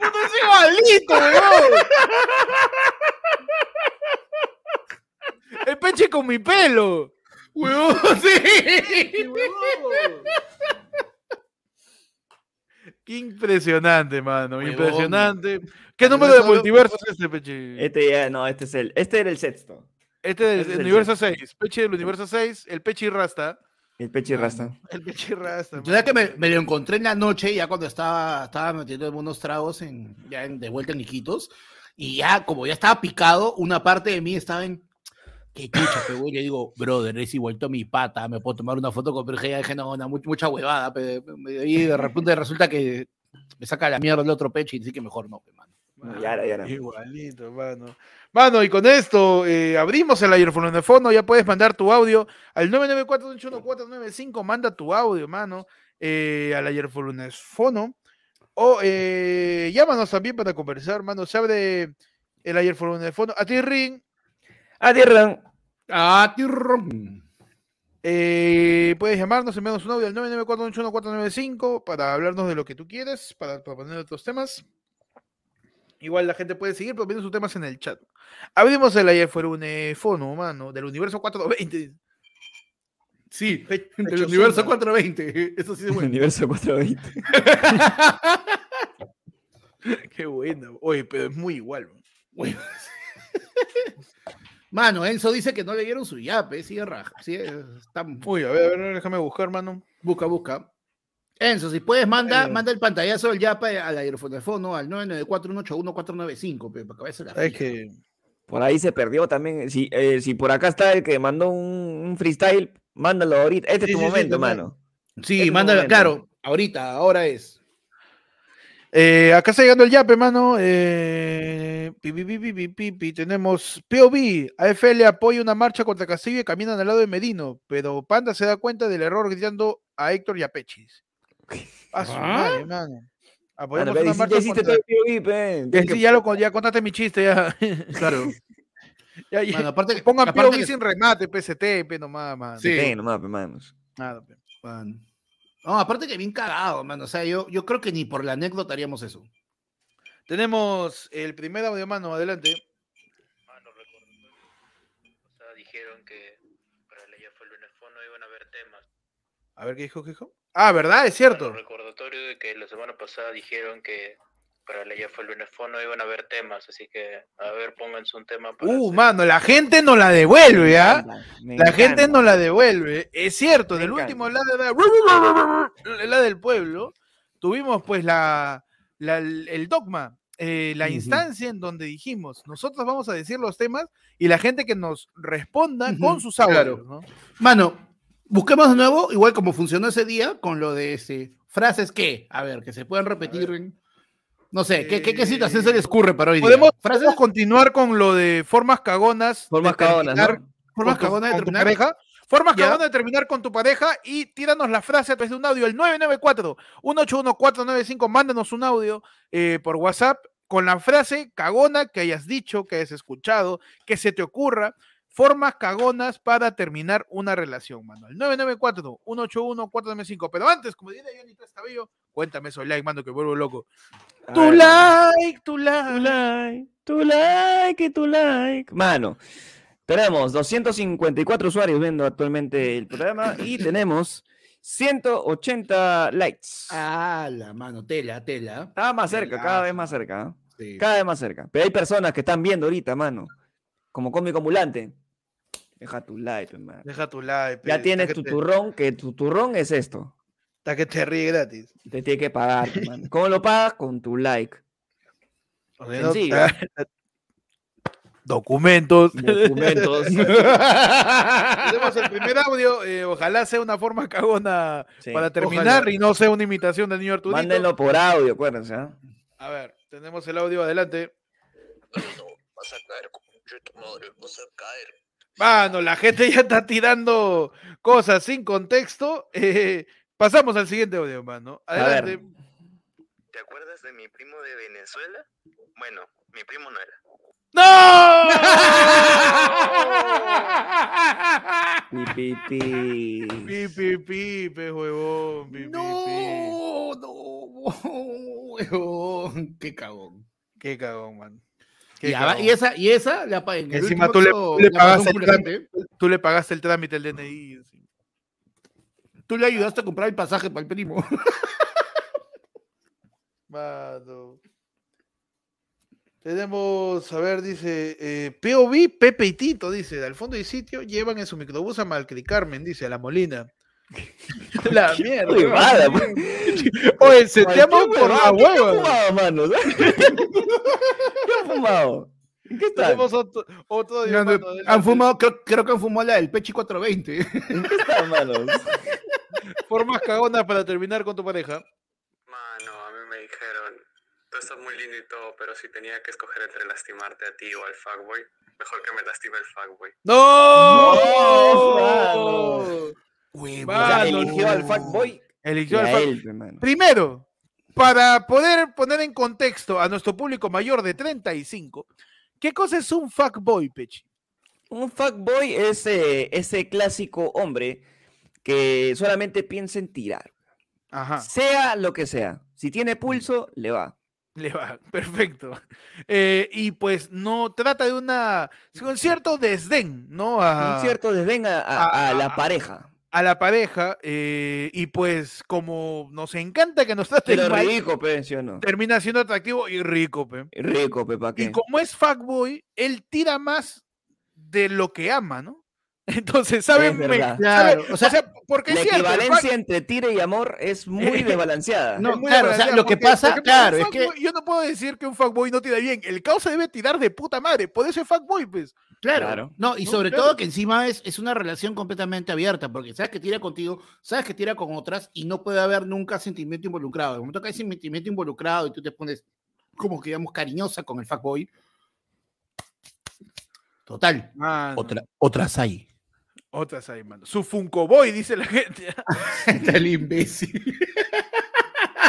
¡No es igualito, weón! El peche con mi pelo. Huevón, sí. Qué impresionante, mano. Impresionante. ¿Qué número de multiverso es este, Peche? Este ya, no, este es el, este era el sexto. Este del este es el universo 6. Peche del universo 6. El Pechi Rasta. El pechi rasta. El Pechi Rasta. Yo ya que me, me lo encontré en la noche, ya cuando estaba, estaba metiendo unos tragos en, ya en- de vuelta en Iquitos, y ya como ya estaba picado, una parte de mí estaba en. Qué chucha, pero le digo, brother, es igual a mi pata, me puedo tomar una foto con pero dije, no, no, mucha, mucha huevada, pe, pe, y de repente resulta que me saca la mierda el otro pecho y dice que mejor no, pe, mano. No, ya era, ya era. Igualito, mano. Mano, y con esto eh, abrimos el aerofono de fondo. Ya puedes mandar tu audio al 994-81495. Manda tu audio, mano, eh, al aerofono de fono. O eh, llámanos también para conversar, mano. Se abre el aerofono de fondo. A ti, Ring. Ah, tierra. Ah. Eh, puedes llamarnos, enviarnos un audio al 994-81495 para hablarnos de lo que tú quieres, para, para poner otros temas. Igual la gente puede seguir poniendo sus temas en el chat. Abrimos el iPhone mano, del universo 420. Sí, del universo Zunda. 420. Eso sí es [laughs] bueno. Universo 420. [laughs] Qué bueno. Oye, pero es muy igual. Bueno. [laughs] Mano, Enzo dice que no le dieron su yape, sigue raja. sigue- está- Uy, a ver, a ver, déjame buscar, mano. busca, busca. Enzo, si puedes, manda, Eh. manda el pantallazo del yape al aerofono al 994-181-495, pe, para que vayas a la Es que. Por ahí se perdió también. Si, eh, si por acá está el que mandó un, un freestyle, mándalo ahorita. Este es Sí, tu sí, sí, momento, también. mano. Sí, Ese mándalo, momento. claro, ahorita, ahora es. Eh, acá está llegando el yape, mano. Eh, pi, pi, pi, pi, pi, pi, pi. Tenemos POV. AFL apoya una marcha contra Castillo y caminan al lado de Merino. Pero Panda se da cuenta del error gritando a Héctor y a Pechis. A su ¿Ah? madre, mano. Apoyamos una marcha contra... todo el POV, pe. Ya, Tienes sí, que- ya, lo, con- ya contaste mi chiste, ya. [laughs] Claro. [laughs] ya, ya. Mano, aparte, Pongan aparte POV que- sin remate, PST, pe nomás, mano. Sí. Nomás, pe, manos. Nada, pe. Man. No, aparte que bien cagado, mano. O sea, yo, yo creo que ni por la anécdota haríamos eso. Tenemos el primer audio, mano, adelante. Mano, recuerdo. O sea, dijeron que para el ya fue el lunes no iban a haber temas. A ver qué dijo, qué dijo. Ah, ¿verdad? Es cierto. Mano, recordatorio de que la semana pasada dijeron que para el ya fue el lunes no iban a haber temas, así que a ver, pónganse un tema para Uh, hacer. mano, la gente no la devuelve, ¿ah? La gente no la devuelve. Es cierto, del último la, de- la del pueblo, tuvimos pues la, la- el dogma, eh, la instancia en donde dijimos, nosotros vamos a decir los temas y la gente que nos responda con sus audios, claro. ¿no? Mano, busquemos de nuevo, igual como funcionó ese día, con lo de este, frases que, a ver, que se puedan repetir en. No sé, ¿qué, qué, qué situación se les ocurre para hoy? Podemos, podemos continuar con lo de formas cagonas. Formas de cagonas, terminar ¿no? formas cagonas de con tu terminar. pareja. Formas Ya. cagona de terminar con tu pareja y tíranos la frase a través de un audio, el 994-181-495. Mándanos un audio eh, por WhatsApp con la frase cagona que hayas dicho, que hayas escuchado, que se te ocurra. Formas cagonas para terminar una relación, mano. El 994-181-495. Pero antes, como diría Johnny Cabello, cuéntame eso, like, mano, que vuelvo loco. Tu like, tu Tu like. like, tu like y tu like. Mano, tenemos 254 usuarios viendo actualmente el programa y [coughs] tenemos 180 likes. Ah, la mano, tela, tela. Está más cerca, cada vez más cerca. ¿ah? Cada vez más cerca. Pero hay personas que están viendo ahorita, mano. Como cómico ambulante. Deja tu like, hermano. Deja tu like. Ya pe, tienes tu te- turrón, que tu turrón es esto. Está que te ríe gratis. Te tiene que pagar, hermano. [laughs] ¿Cómo lo pagas? Con tu like. No, Sencillo. [laughs] Documentos. Documentos. [laughs] Tenemos el primer audio. eh, ojalá sea una forma cagona Sí. para terminar Ojalá. y no sea una imitación del niño Arturito. Mándenlo por audio, acuérdense. ¿ah? A ver, tenemos el audio adelante. vas a caer, concha de tu madre, vas a caer. Mano, la gente ya está tirando cosas sin contexto. eh, pasamos al siguiente audio, mano. Adelante. ¿Te acuerdas de mi primo de Venezuela? Bueno, mi primo no era. ¡No! [laughs] Pi, pi, pi. Pi, pi, pi, pe huevón. pi, pi, pi. No, no, [laughs] huevón, qué cagón. Qué cagón, man. Qué y esa, y esa la en el Encima tú le- pagaste un el pulgante. Tú le pagaste el trámite, el DNI. así. Tú le ayudaste a comprar el pasaje para el primo. [laughs] Mano. Tenemos, a ver, dice, eh, POV, Pepe y Tito, dice, al fondo del sitio llevan en su microbús a Malcri Carmen, dice, a la Molina. [laughs] la mierda. Huevada, man. [laughs] Oye, se te amo Cualquier por la huevada. [laughs] ¿Qué has hueva. fumado, mano? ¿Qué has fumado? ¿En qué? Tenemos otro, otro mano, han fumado, creo, creo que han fumado la del Pechi 420. ¿En qué estás, mano? Formas cagonas para terminar con tu pareja. Mano, a mí me dijeron, tú estás muy lindo y todo, pero si tenía que escoger entre lastimarte a ti o al fuckboy, mejor que me lastime el fuckboy. ¡No! No, O sea, eligió al fuckboy Eligió al hermano. Primero, para poder poner en contexto a nuestro público mayor de 35, ¿qué cosa es un fuckboy, Pechi? Un fuckboy es eh, ese clásico hombre que solamente piensa en tirar. Ajá, Sea lo que sea. Si tiene pulso, le va. le va, [laughs] perfecto. Eh, y pues no trata de una, un cierto desdén, ¿no? A, Un cierto desdén a, a- a- a la a- pareja. A la pareja, eh, y pues como nos encanta que nos traten Pero mal, rico, pe, ¿sí o no? termina siendo atractivo y rico, pe. Rico, pe, ¿pa' qué? Y como es fuckboy, él tira más de lo que ama, ¿no? Entonces, ¿saben? Verdad. Claro, o sea, porque La es cierto, el equivalencia entre tire y amor es muy [laughs] desbalanceada. No, muy claro, o sea, lo que pasa, claro, es que- Yo no puedo decir que un fuckboy no tira bien. El causa debe tirar de puta madre. Por eso es fuckboy, pues. Claro. Claro. No, y No, sobre claro. todo que encima es, es una relación completamente abierta, porque sabes que tira contigo, sabes que tira con otras y no puede haber nunca sentimiento involucrado. En el momento que hay sentimiento involucrado y tú te pones como que digamos cariñosa con el fuckboy. Total. Otras hay. Otras ahí, mano. Su Funko Boy, dice la gente. [laughs] Está el imbécil.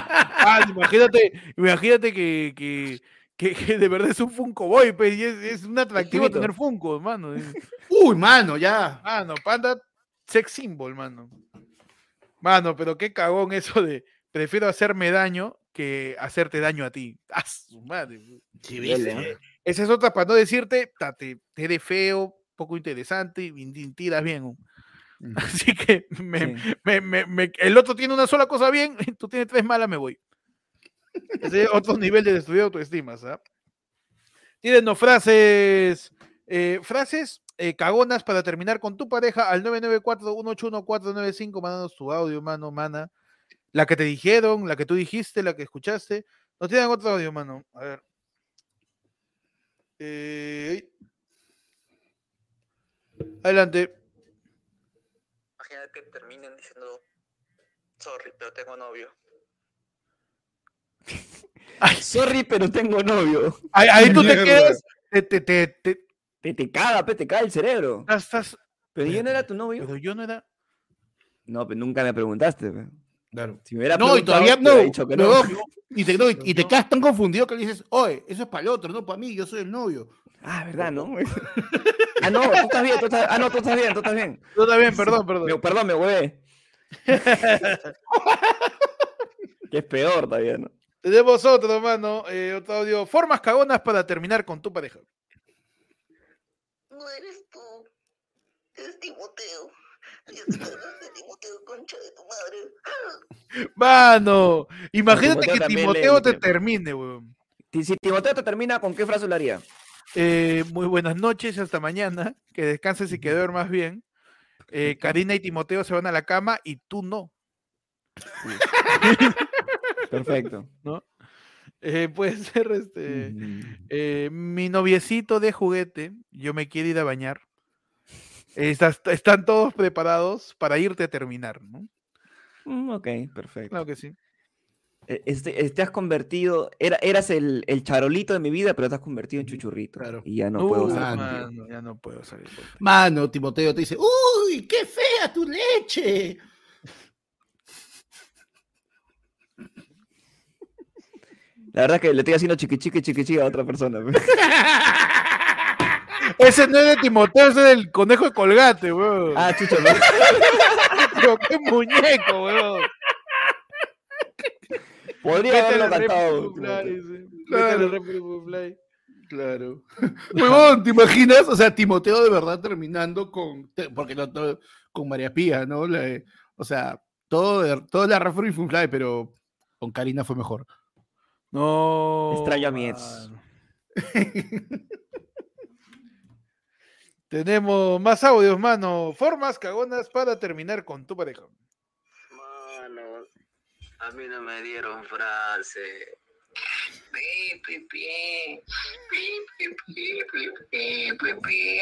Ah, imagínate, imagínate que, que, que- que de verdad es un Funko Boy, pues, y es, es un atractivo tener Funko, mano. Uy, mano, ya. Mano, panda, sex symbol, mano. Mano, pero qué cagón eso de prefiero hacerme daño que hacerte daño a ti. ¡Ah, su madre! Sí. Esa es otra para no decirte, te, te eres feo, poco interesante y tiras bien. [laughs] Así que me- Sí. me- me- me- el otro tiene una sola cosa bien, [laughs] tú tienes tres malas, me voy. Ese es otro nivel de destruir autoestima, ¿sabes? Tírenos frases, eh, frases eh, cagonas para terminar con tu pareja al 994-181-495, mándanos tu audio, mano, mana. La que te dijeron, la que tú dijiste, la que escuchaste. No tienen otro audio, mano. A ver. Eh, adelante. Imagínate que terminen diciendo, sorry, pero tengo novio. [laughs] Sorry, pero tengo novio. Ahí, ahí tú te quedas, te, te, te, te- Te, te caga, pe, te caga el cerebro. estás, estás- Pero yo no era tu novio. Pero yo no era. No, pero nunca me preguntaste. pe. Claro. Si me hubiera No, y todavía te no. dicho que no, no. [laughs] Y te, no, y- y te quedas tan confundido que le dices, oye, eso es para el otro, no para mí, yo soy el novio. Ah, ¿verdad, no? [laughs] ah, no, tú estás bien, tú estás... Ah, no, tú estás bien, tú estás bien. Yo también, perdón, perdón. Me- perdón, me huevé. [laughs] que es peor todavía, ¿no? Tenemos otro, mano. eh, otro audio. Formas cagonas para terminar con tu pareja. No eres tú. Es Timoteo. Concha de tu madre. Mano, imagínate que Timoteo te termine, weón. Si Timoteo te termina, ¿con qué frase lo haría? Eh, muy buenas noches y hasta mañana. Que descanses y que duermas bien. Eh, Karina y Timoteo se van a la cama y tú no. [laughs] Perfecto. Eh, puede ser este. Mm. mi noviecito de juguete, yo me quiero ir a bañar. Estás- están todos preparados para irte a terminar, ¿no? Mm, ok, perfecto. Claro que sí. Eh, Este, eh, te has convertido, era, eras el, el charolito de mi vida, pero te has convertido en chuchurrito. Claro. Y ya no puedo Uh, estar mano. ya no puedo salir. Mano, Timoteo te dice, uy, qué fea tu leche. La verdad es que le estoy haciendo chiqui chiqui chiqui chiqui a otra persona. [laughs] [laughs] Ese no es de Timoteo, ese es del conejo de colgate, weón. ah, chucho, no. [laughs] Pero qué muñeco, weón. Podría haberlo cantado. Claro. Claro. [laughs] Huevón, ¿te imaginas? O sea, Timoteo de verdad terminando con, porque no, no- con María Pía, ¿no? La- o sea, todo, todo la Rafa Funfly, pero con Karina fue mejor. No. Extraño a mi ex. mano. [laughs] Tenemos más audios, mano. Formas cagonas para terminar con tu pareja. Mano, a mí no me dieron frase. Pi, pi, pi. Pi, pi, pi, pi, pi, pi, pi.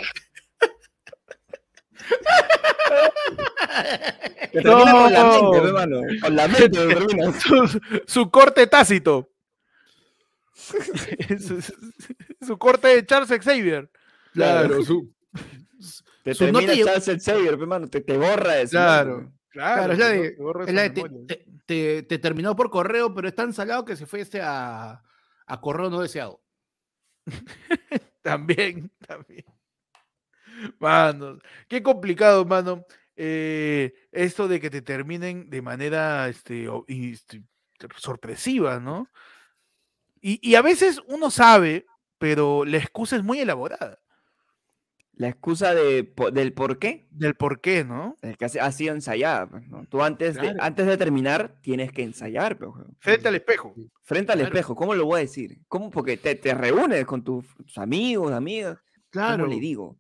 Te termina con la No. mente, pe, mano. Con la mente. [laughs] Su, su corte tácito. [laughs] [laughs] su, su- su corte de Charles Xavier. Claro, su, Te termina llegó- Charles Xavier, pe, mano. Te, te borra de su Claro. Claro, es la de- borra es su la de te, te- te- te terminó por correo, pero es tan salado que se fue este a, a correo no deseado. [laughs] También, también. Mano, qué complicado, mano. eh, esto de que te terminen de manera este, este, sorpresiva, ¿no? Y, y a veces uno sabe, pero la excusa es muy elaborada La excusa de, del por qué del por qué, ¿no? es que ha si- ha sido ensayada. pues, ¿no? Tú antes, de, antes de terminar tienes que ensayar. pe, weón. Frente al espejo. Frente al espejo, ¿cómo lo voy a decir? ¿Cómo? Porque te, te reúnes con tus, amigos, amigas. Claro, ¿Cómo le digo?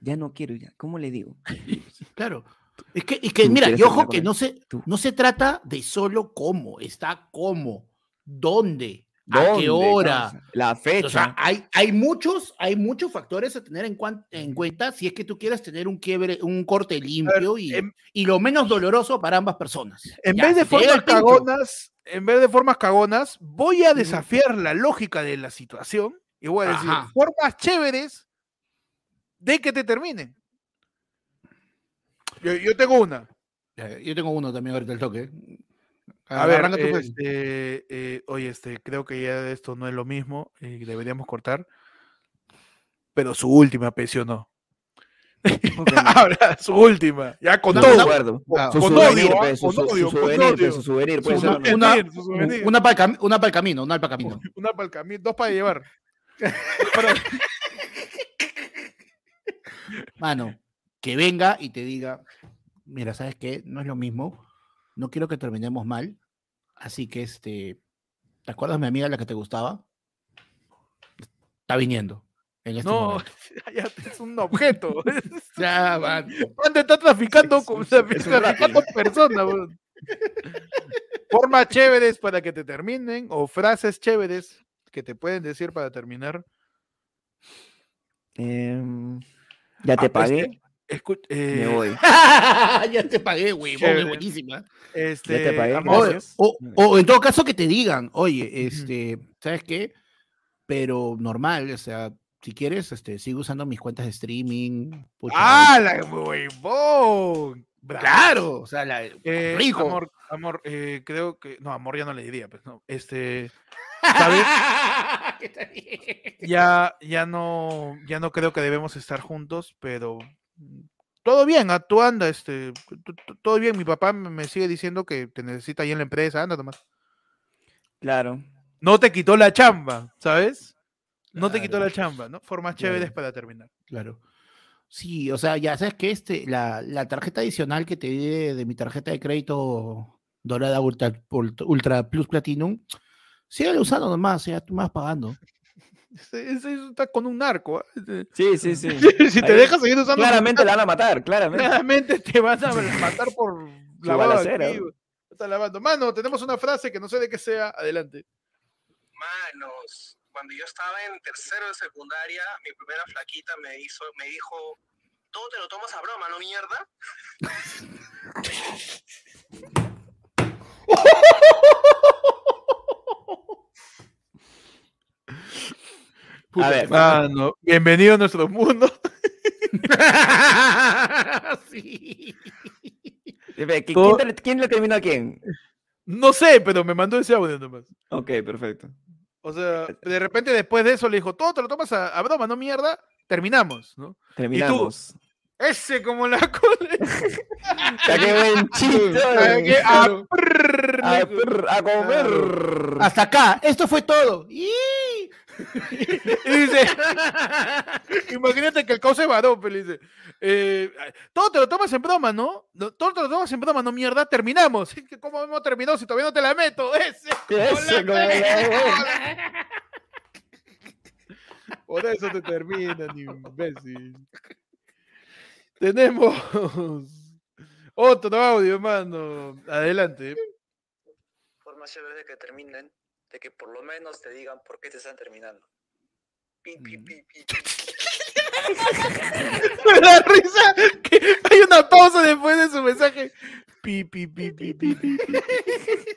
Ya no quiero ya. ¿Cómo le digo? [laughs] claro. Es que, es que mira, y ojo que no se, no se trata de solo cómo, está cómo, dónde, a ¿Dónde, qué hora. La fecha. O sea, hay, hay, muchos, hay muchos factores a tener en, cuan- en cuenta si es que tú quieres tener un quiebre, un corte limpio y, en- y lo menos doloroso para ambas personas. En Ya, vez de formas cagonas, en vez de formas cagonas, voy a desafiar la lógica de la situación y voy a decir Ajá. formas chéveres de que te terminen. Yo, yo tengo una. Yo tengo uno también ahorita el toque. A ver, Arranca tú, pues. este, eh, oye, este, creo que ya esto no es lo mismo y deberíamos cortar. Pero su última pensionó. Ok, [laughs] Ahora, su última. Ya con no, todo. Ah, Su con odio, ah, su, con su- su odio, pe, odio. su souvenir, ¿no? Una-. Una para el camino, una para el [laughs] camino. Una para el camino, dos para llevar. [laughs] Mano, que venga y te diga, mira, ¿sabes qué? No es lo mismo. No quiero que terminemos mal. Así que, este, ¿te acuerdas mi amiga la que te gustaba? Está viniendo. En este No, momento. [laughs] ya es un objeto. [laughs] Ya, mano. Juan te está traficando Es con es [laughs] un traficando personas. Formas chéveres para que te terminen o frases chéveres que te pueden decir para terminar. Em, ya te Ah, pagué, este, Escu- me eh, voy. [laughs] [laughs] ya te pagué, güey. Es buenísima. Este, te pagué. O, Muy o en todo caso que te digan, oye, este, ¿sabes qué? Pero normal, o sea, si quieres, este, sigo usando mis cuentas de streaming. pucha, ¡Ah, la huevón! Claro, o sea, la, Eh, rico. Amor, amor, eh, creo que. No, amor ya no le diría, pues no. Este. ¿Sabes? [laughs] Está bien. ya, ya no, ya no creo que debemos estar juntos, pero todo bien, tú anda, este, todo bien. Mi papá me sigue diciendo que te necesita ahí en la empresa, anda nomás. Claro. No te quitó la chamba, ¿sabes? No te quitó la chamba, ¿no? Formas chéveres Claro. para terminar. Claro. Sí, o sea, ya sabes que este, la, la tarjeta adicional que te di de, de mi tarjeta de crédito dorada Ultra, Ultra- Ultra Plus Platinum, sigue usando nomás, ya tú vas pagando. Está con un narco. ¿ah? Ese- Sí, sí, sí. [laughs] si te Ahí dejas seguir usando, Claramente la van a matar, claramente. claramente te van a [laughs] [laughs] matar por lavado balacera. Está lavando. Mano, tenemos una frase que no sé de qué sea. Adelante. Manos, cuando yo estaba en tercero de secundaria, mi primera flaquita me hizo, me dijo, todo te lo tomas a broma, ¿no mierda? Puta ver, madre. Mano, bienvenido a nuestro mundo. [laughs] sí. Espera, ¿qui- Todo- ¿Quién, le- quién le terminó a quién? No sé, pero me mandó ese audio nomás. Ok, perfecto. O sea, de repente después de eso le dijo, todo te lo tomas a, a broma, no mierda, terminamos, ¿no? Terminamos. Ese como la cola. [laughs] Ya qué buen chiste. A A, a comer. Hasta acá, esto fue todo. ¡Y! [laughs] Y dice, imagínate que el causa es varón, pero dice, eh, todo te lo tomas en broma, ¿no? Todo te lo tomas en broma, no mierda, terminamos. [laughs] ¿Cómo hemos terminado si todavía no te la meto? [laughs] Ese. Ese como la- Por eso te terminan, imbécil. Tenemos otro audio, hermano. Adelante. Formas chéveres de que terminen, de que por lo menos te digan por qué te están terminando. Pi, pi, pi, pi, pi. Me da risa que hay una pausa después de su mensaje. Pi, pi, pi, pi, pi, pi.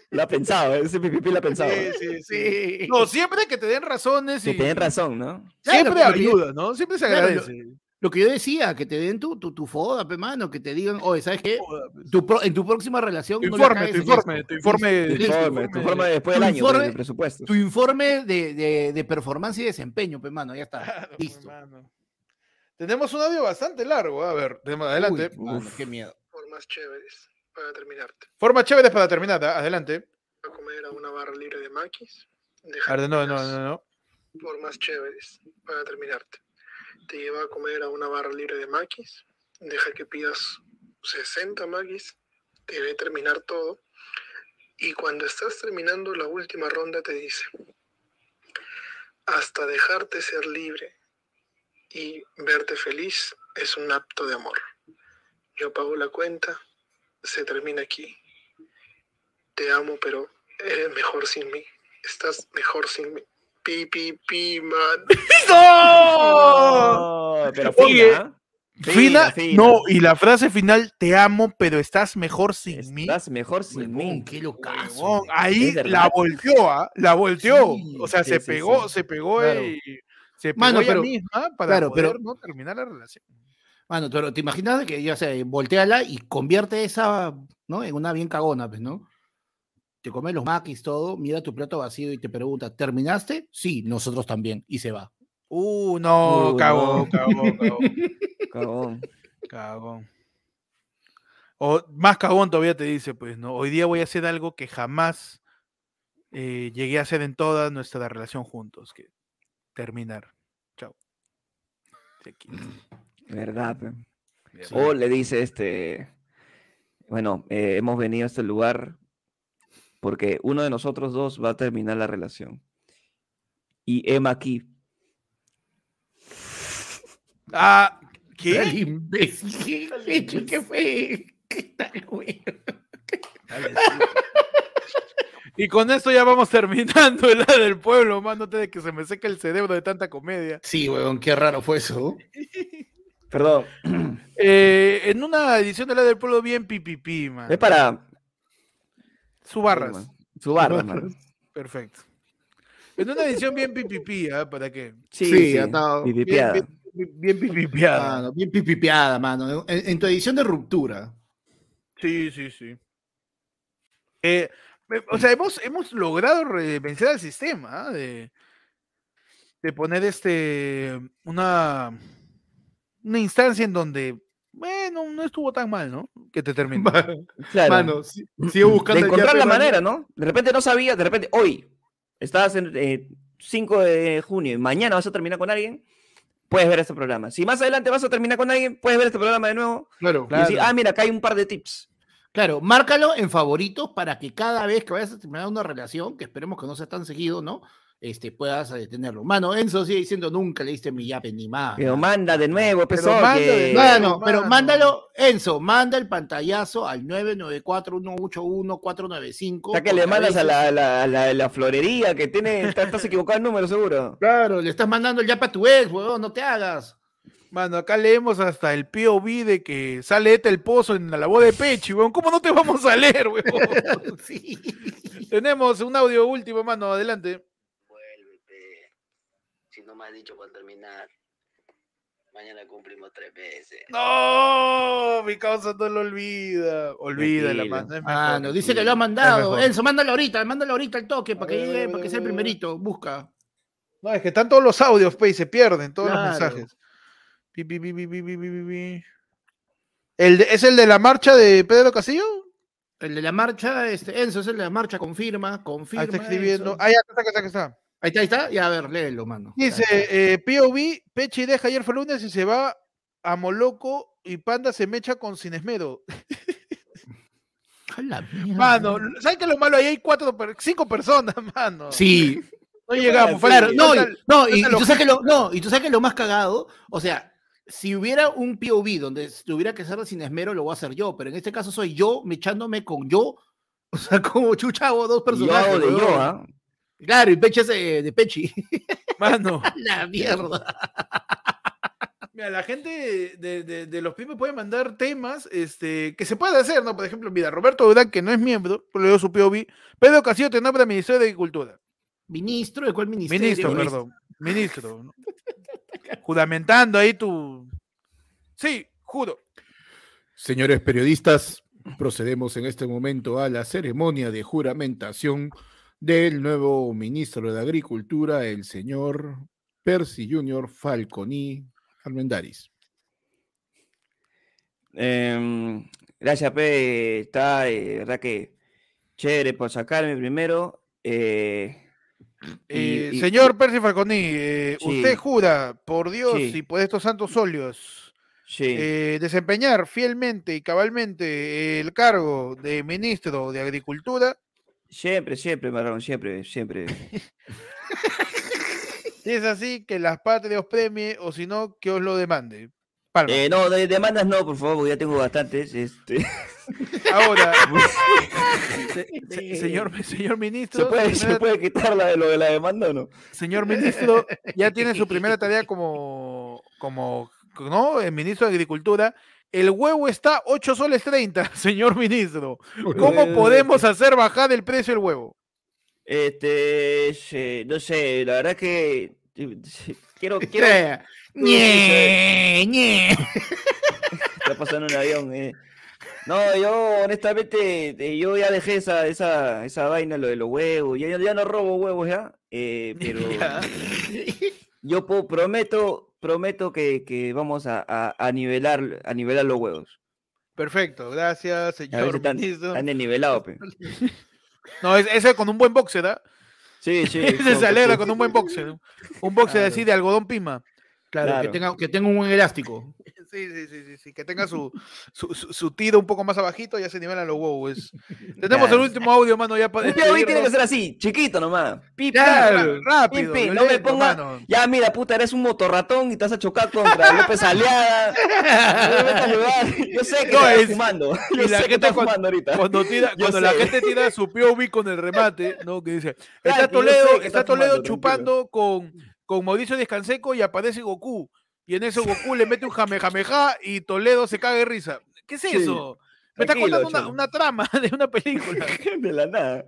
Lo ha pensado, ese pipipi lo ha pensado. Sí, sí, sí. Sí. No, siempre que te den razones Que y tienen razón, ¿no? siempre Claro, porque- ayuda, ¿no? Siempre se Claro, agradece. Lo que yo decía, que te den tu, tu, tu foda, pe, mano, que te digan, oye, ¿sabes qué? Tu pro- en tu próxima relación. Tu no informe, cagues tu informe, esto". tu informe. Tu informe, tu informe después del Tu año, informe- de presupuesto. Tu informe de, de, de performance y desempeño, pe, mano, ya está. Claro, [laughs] Listo. Tenemos un audio bastante largo. A ver, tenemos adelante. Uy, mano, qué miedo. Formas chéveres para terminarte. Forma chévere para terminar. Adelante. A comer a una barra libre de maquis. A Dejar ver, no, no, no, no. Formas chéveres para terminarte. Te lleva a comer a una barra libre de maquis. Deja que pidas 60 maquis. Te debe terminar todo. Y cuando estás terminando la última ronda te dice, hasta dejarte ser libre y verte feliz es un acto de amor. Yo pago la cuenta, se termina aquí. Te amo, pero eres mejor sin mí. Estás mejor sin mí. Pi, pi, pi, man. [laughs] Oh, pero Oye, fina. Fina, fina. no, y la frase final, te amo, pero estás mejor sin mí. Estás mejor sin Huevón, mí. qué locazo. Huevón, ahí la volteó, ¿ah? La volteó. Sí, o sea, sí, se sí, pegó, sí. se pegó Claro. y se pegó Mano, ella pero- misma para claro, poder pero- no terminar la relación. Mano, pero te imaginas que ya sé, volteala y convierte esa, ¿no? En una bien cagona, pues, ¿no? Te comes los maquis, todo, mira tu plato vacío y te pregunta, ¿terminaste? Sí, nosotros también. Y se va. Uh, no, Uh, cagón, no. cagón, [laughs] cagón, Cagón. cagón. O más cagón todavía te dice, pues, ¿no? Hoy día voy a hacer algo que jamás eh, llegué a hacer en toda nuestra relación juntos, que terminar. Chao. ¿Verdad? O le dice este, bueno, eh, hemos venido a este lugar porque uno de nosotros dos va a terminar la relación. Y Emma aquí. Ah, ¿Qué? ¿qué? imbécil? ¿Qué? ¿Qué fue? ¿Qué tal, güey? Y con esto ya vamos terminando el la del pueblo, mano, antes de que se me seque el cerebro de tanta comedia. Sí, weón, qué raro fue eso. Perdón, Eh, en una edición de la del pueblo bien pipipi, man. es para Su barras. su mano. Perfecto. En una edición bien pipipi, ¿ah? ¿Para qué? Sí, Sí, sí, ha estado Bien, bien, bien pipipiada. Mano, bien pipipeada, mano. En, en tu edición de ruptura. Sí, sí, sí. Eh, o sea, hemos, hemos logrado vencer al sistema, ¿ah? de, de poner este una, una instancia en donde, bueno, no estuvo tan mal, ¿no? Que te [laughs] terminó. Claro. Mano, sigo buscando. de encontrar la manera, ¿no? De repente no sabías, de repente hoy estabas en eh, 5 de junio y mañana vas a terminar con alguien, puedes ver este programa. Si más adelante vas a terminar con alguien, puedes ver este programa de nuevo Claro, y decir, Claro. ah, mira, acá hay un par de tips. Claro, márcalo en favoritos para que cada vez que vayas a terminar una relación, que esperemos que no sea tan seguido, ¿no? Este, puedas eh, tenerlo. Mano, Enzo sigue diciendo nunca le diste mi yape ni más. Pero manda de nuevo, Pero pesor, manda que- de nuevo. Mano, pero mándalo, Enzo, manda el pantallazo al 994-181-495. O sea, que le mandas a la, la- la- la florería que tiene, está- estás equivocado el número seguro. Claro, le estás mandando el yape a tu ex, huevón, no te hagas. Mano, acá leemos hasta el POV de que sale Eta el Pozo en la voz de Pechi, weón. ¿Cómo no te vamos a leer, weón? [laughs] Sí. Tenemos un audio último, mano, adelante me ha dicho para terminar. Mañana cumplimos tres veces. No, mi causa no lo olvida. Olvídala, manda. Ah, no, dice que lo ha mandado. Enzo, mándalo ahorita, mándalo ahorita al toque para que llegue, para que sea el eh. primerito. Busca. No, es que están todos los audios, pe, y se pierden todos los mensajes. Pi, pi, pi, ¿El ¿Es el de la marcha de Pedro Castillo? El de la marcha, este, Enzo es el de la marcha, confirma, confirma. Ah, está escribiendo. Enzo. Ah, ya está, está, está. Ahí está, ahí está. Ya, a ver, léelo, mano. Dice, eh, POV, Pechi deja ayer fue lunes y se va a Moloco y Panda se mecha con Sin Esmero. A la mierda. Mano, ¿sabes qué es lo malo? Ahí hay cuatro, cinco personas, [laughs] mano. Sí, No llegamos. claro, no, y, no, y, tú sabes que lo, no, y tú sabes que lo más cagado, o sea, si hubiera un POV donde tuviera que ser sin esmero, lo voy a hacer yo, pero en este caso soy yo mechándome con yo, [laughs] o sea, como chucha hago dos Y yo personajes. hago de yo, ¿ah? Claro, y Pechi es de, de Pechi. [laughs] Mano, [laughs] A la mierda. mira, la gente de, de- de los pymes puede mandar temas este, que se puede hacer, ¿no? Por ejemplo, mira, Roberto Durán, que no es miembro, pero le dio su POV. Pedro Castillo te nombra Ministerio de Agricultura. Ministro, ¿de cuál ministerio? Ministro, perdón. [laughs] Ministro. ¿no? Juramentando ahí tu. Sí, juro. Señores periodistas, procedemos en este momento a la ceremonia de juramentación del nuevo ministro de Agricultura, el señor Percy Junior Falconi Armendaris. Em, gracias, P. Está, eh, verdad que chévere por sacarme primero. eh, y- Eh, y- señor Percy Falconi, eh, Sí. usted jura por Dios Sí. y por estos santos óleos Sí, eh, desempeñar fielmente y cabalmente el cargo de ministro de Agricultura. Siempre, siempre, Marrón, siempre, siempre. [laughs] Si es así, que las patrias os premie o si no, que os lo demande. Eh, no, de demandas no, por favor, porque ya tengo bastantes. Este. Ahora, [laughs] se- se- señor, [laughs] señor ministro, ¿Se puede, ¿Se puede quitar la de lo de la demanda o no? señor ministro, ya tiene su primera tarea como, como ¿no? El ministro de Agricultura. El huevo está 8 soles 30, [laughs] señor ministro. ¿Cómo podemos hacer bajar el precio del huevo? Este, sí, no sé, la verdad que eh, sí, quiero, [laughs] quiero, [laughs] Quiero... Ñe, ñe. está pasando un avión. eh. No, yo honestamente, eh, yo ya dejé esa, esa, esa vaina, lo de los huevos, ya, ya no robo huevos ya, eh, pero. Yo prometo, prometo que, que vamos a, a, a nivelar, a nivelar los huevos. Perfecto, gracias, señor si están, están. [laughs] No, es- ese con un buen boxer, ¿ah? Sí, sí. [laughs] Ese se alegra con un buen boxer. ¿no? Un boxer Claro. así de algodón pima. Claro, Claro. Que, tenga, que tenga un buen elástico. [laughs] Sí, sí, sí, sí, sí, que tenga [laughs] su, su, su, su tiro un poco más abajito, ya se nivelan los huevos. [laughs] Tenemos el último audio, mano, ya para Un POV tiene que ser así, chiquito nomás. Pi, pi, Claro, pi, rápido, pi, no me ponga. mano. Ya, mira, puta, eres un motorratón y te vas a chocar contra López. No huevadas. Yo sé que [laughs] No, estás es- fumando. Yo la sé que estás cuando- fumando ahorita. Cuando, tira, cuando la gente tira su POV con el remate, ¿no? Que dice, está Claro, Toledo, está está Toledo fumando, chupando con, con Mauricio Descanseco y aparece Goku. Y en eso Goku le mete un jamejameja y Toledo se caga de risa. ¿Qué es Sí, eso? Me está contando una, trama [laughs] de una película. [laughs] De la nada.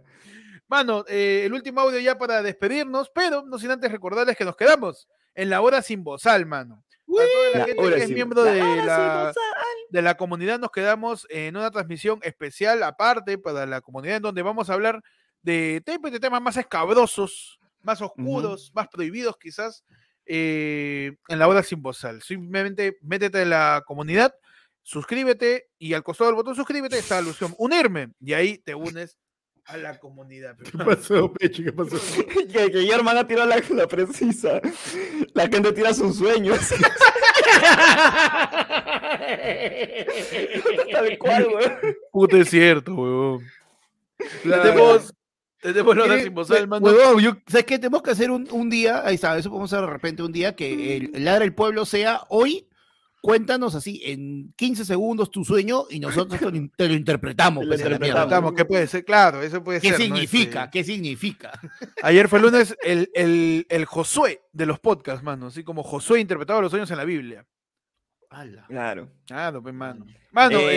Mano, eh, el último audio ya para despedirnos, pero no sin antes recordarles que nos quedamos en la hora sin bozal, mano. Para toda la La gente hora que es sin miembro de la, de la comunidad, nos quedamos en una transmisión especial aparte para la comunidad en donde vamos a hablar de, te- de temas más escabrosos, más oscuros, más prohibidos quizás, eh, en la hora sin bozal. Simplemente métete en la comunidad, suscríbete y al costado del botón suscríbete está la opción unirme y ahí te unes a la comunidad. [laughs] ¿Qué pasó, Pechi? ¿Qué pasó? [laughs] que, que Germán ha tirado la, la precisa. La gente tira sus sueños. [laughs] Tal cual, weón. Puta, es cierto. Claro. Tenemos, tenemos la Eh, hue- mano. huevón, yo- ¿Sabes qué? Tenemos que hacer un, un día, ahí está, eso podemos hacer de repente un día, que el, el Ladra del Pueblo sea hoy, cuéntanos así, en 15 segundos tu sueño y nosotros te lo, in- te lo interpretamos. Te lo pues, la interpretamos. ¿qué puede ser? Claro, eso puede ¿Qué ser. ¿no? significa? Este, ¿Qué significa? ayer fue el lunes el, el, el Josué de los podcasts, mano. Así como Josué interpretaba los sueños en la Biblia. Ala. Claro. No, pues, mano. Mano, Eh,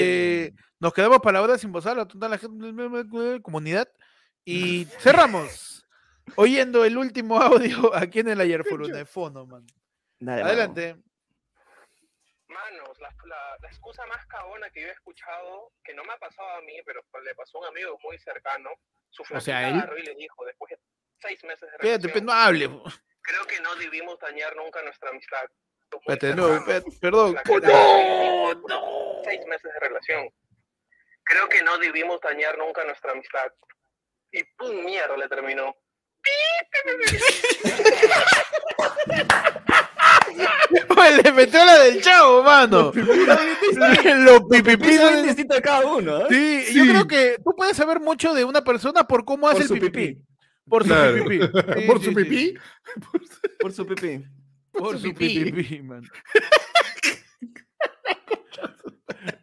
eh, nos quedamos para la hora sin toda la gente eh, comunidad. Y [laughs] cerramos oyendo el último audio aquí en el ayer de. Dale, mano. Adelante. Manos, la, la- la excusa más cabona que yo he escuchado, que no me ha pasado a mí, pero le pasó a un amigo muy cercano, su O sea, él. y le dijo, después de seis meses de Espérate, relación, pe, no hable. creo que no debimos dañar nunca nuestra amistad. No, perdón. Después de Seis meses de relación. Creo que no debimos dañar nunca nuestra amistad. Y pum, mierda, le terminó. Le metió la del chavo, mano. Los pipipis. Piso distinto [laughs] a cada uno, ¿eh? Sí, yo Sí. creo que tú puedes saber mucho de una persona por cómo hace Por el su pipipí. pipí. Por su Claro. pipipí. [laughs] Sí, ¿Por sí, su sí. pipí? Por su pipí. Por su su pipí. pipipí,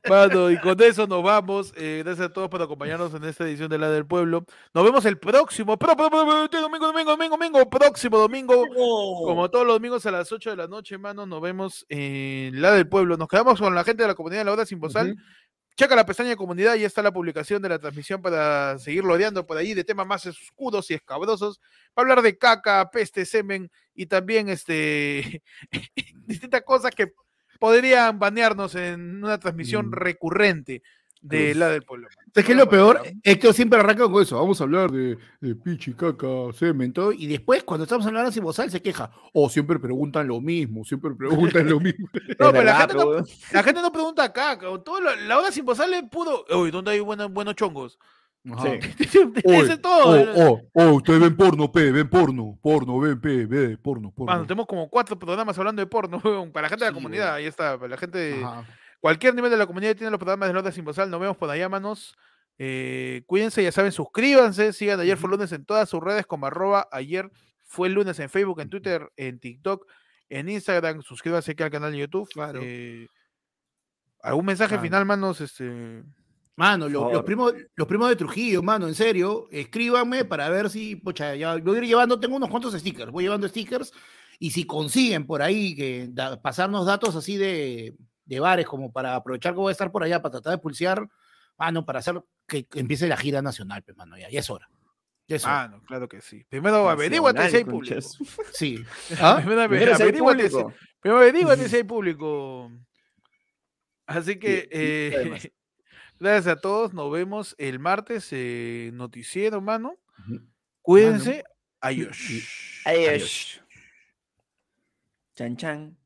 mano. Y con eso nos vamos. Eh, gracias a todos por acompañarnos en esta edición de La del Pueblo. Nos vemos el próximo, pro- pro- pro- pro- domingo, domingo, domingo, domingo, próximo domingo. Como todos los domingos a las 8 de la noche, mano, nos vemos en La del Pueblo. Nos quedamos con la gente de la comunidad de la hora sin bozal. Ujú. Checa la pestaña de comunidad y está la publicación de la transmisión para seguir lodeando por ahí de temas más oscuros y escabrosos. Para hablar de caca, peste, semen y también este [laughs] distintas cosas que podrían banearnos en una transmisión Mm. recurrente de Pues, la del pueblo. mano. ¿Sabes qué es No lo peor? banear. Héctor siempre arranca con eso, vamos a hablar de, de pichi, caca, semen, todo. y después, cuando estamos hablando sin bozal, se queja. O siempre preguntan lo mismo, siempre preguntan lo mismo. [laughs] No, pero la gente no, weón. la gente no pregunta caca. Todo lo- la hora sin bozal pudo. Uy, ¿dónde hay buenos, buenos chongos? Sí. [laughs] Es todo. Oh, oh, oh, ustedes ven porno, pe, ven porno, porno, ven, pe, ve, porno, porno. Mano, tenemos como cuatro programas hablando de porno, weón, [laughs] para la gente de la comunidad, weón. ahí está, para la gente Ajá. cualquier nivel de la comunidad tiene los programas de Lota Sin Bozal, nos vemos por allá, manos. Eh, cuídense, ya saben, suscríbanse, sigan ayer fue lunes en todas sus redes como arroba ayer fue el lunes en Facebook, en Twitter, en TikTok, en Instagram, suscríbanse aquí al canal de YouTube. Claro. Eh, ¿Algún mensaje Claro. final, manos? Este... Mano, lo- los, primos, los primos de Trujillo, mano, en serio, escríbanme para ver si, pocha, ya voy a ir llevando, tengo unos cuantos stickers, voy llevando stickers, y si consiguen por ahí que da- pasarnos datos así de, de bares, como para aprovechar que voy a estar por allá, para tratar de pulsear, mano, para hacer que, que empiece la gira nacional, pues, mano, ya, ya es hora. Ya es hora. Ah, no, claro que sí. Primero averíguate si hay público. Sí. [laughs] ¿Ah? Primero, Primero si hay público. Primero averíguate [laughs] si hay público. Así que, eh, [laughs] gracias a todos. Nos vemos el martes, eh, noticiero, mano. Cuídense. Adiós. Adiós. Chan, chan.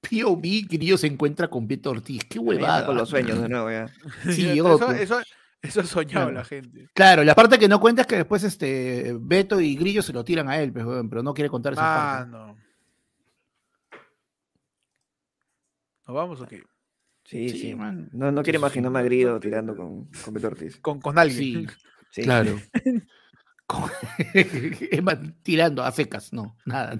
POV, querido, se encuentra con Beto Ortiz. Qué huevada. Con los sueños de nuevo ya. [laughs] Sí, eso, eso, eso ha soñado Claro. la gente. Claro, la parte que no cuenta es que después este Beto y Grillo se lo tiran a él, pues, pero no quiere contar esa parte. Mano. ¿Nos vamos o qué? Sí, Sí, sí. man. No, no sí. imaginarme a Grido tirando con, con Beto Ortiz. Con, con alguien. Sí, [laughs] Sí. claro. [laughs] Con- [laughs] tirando a secas, no, nada.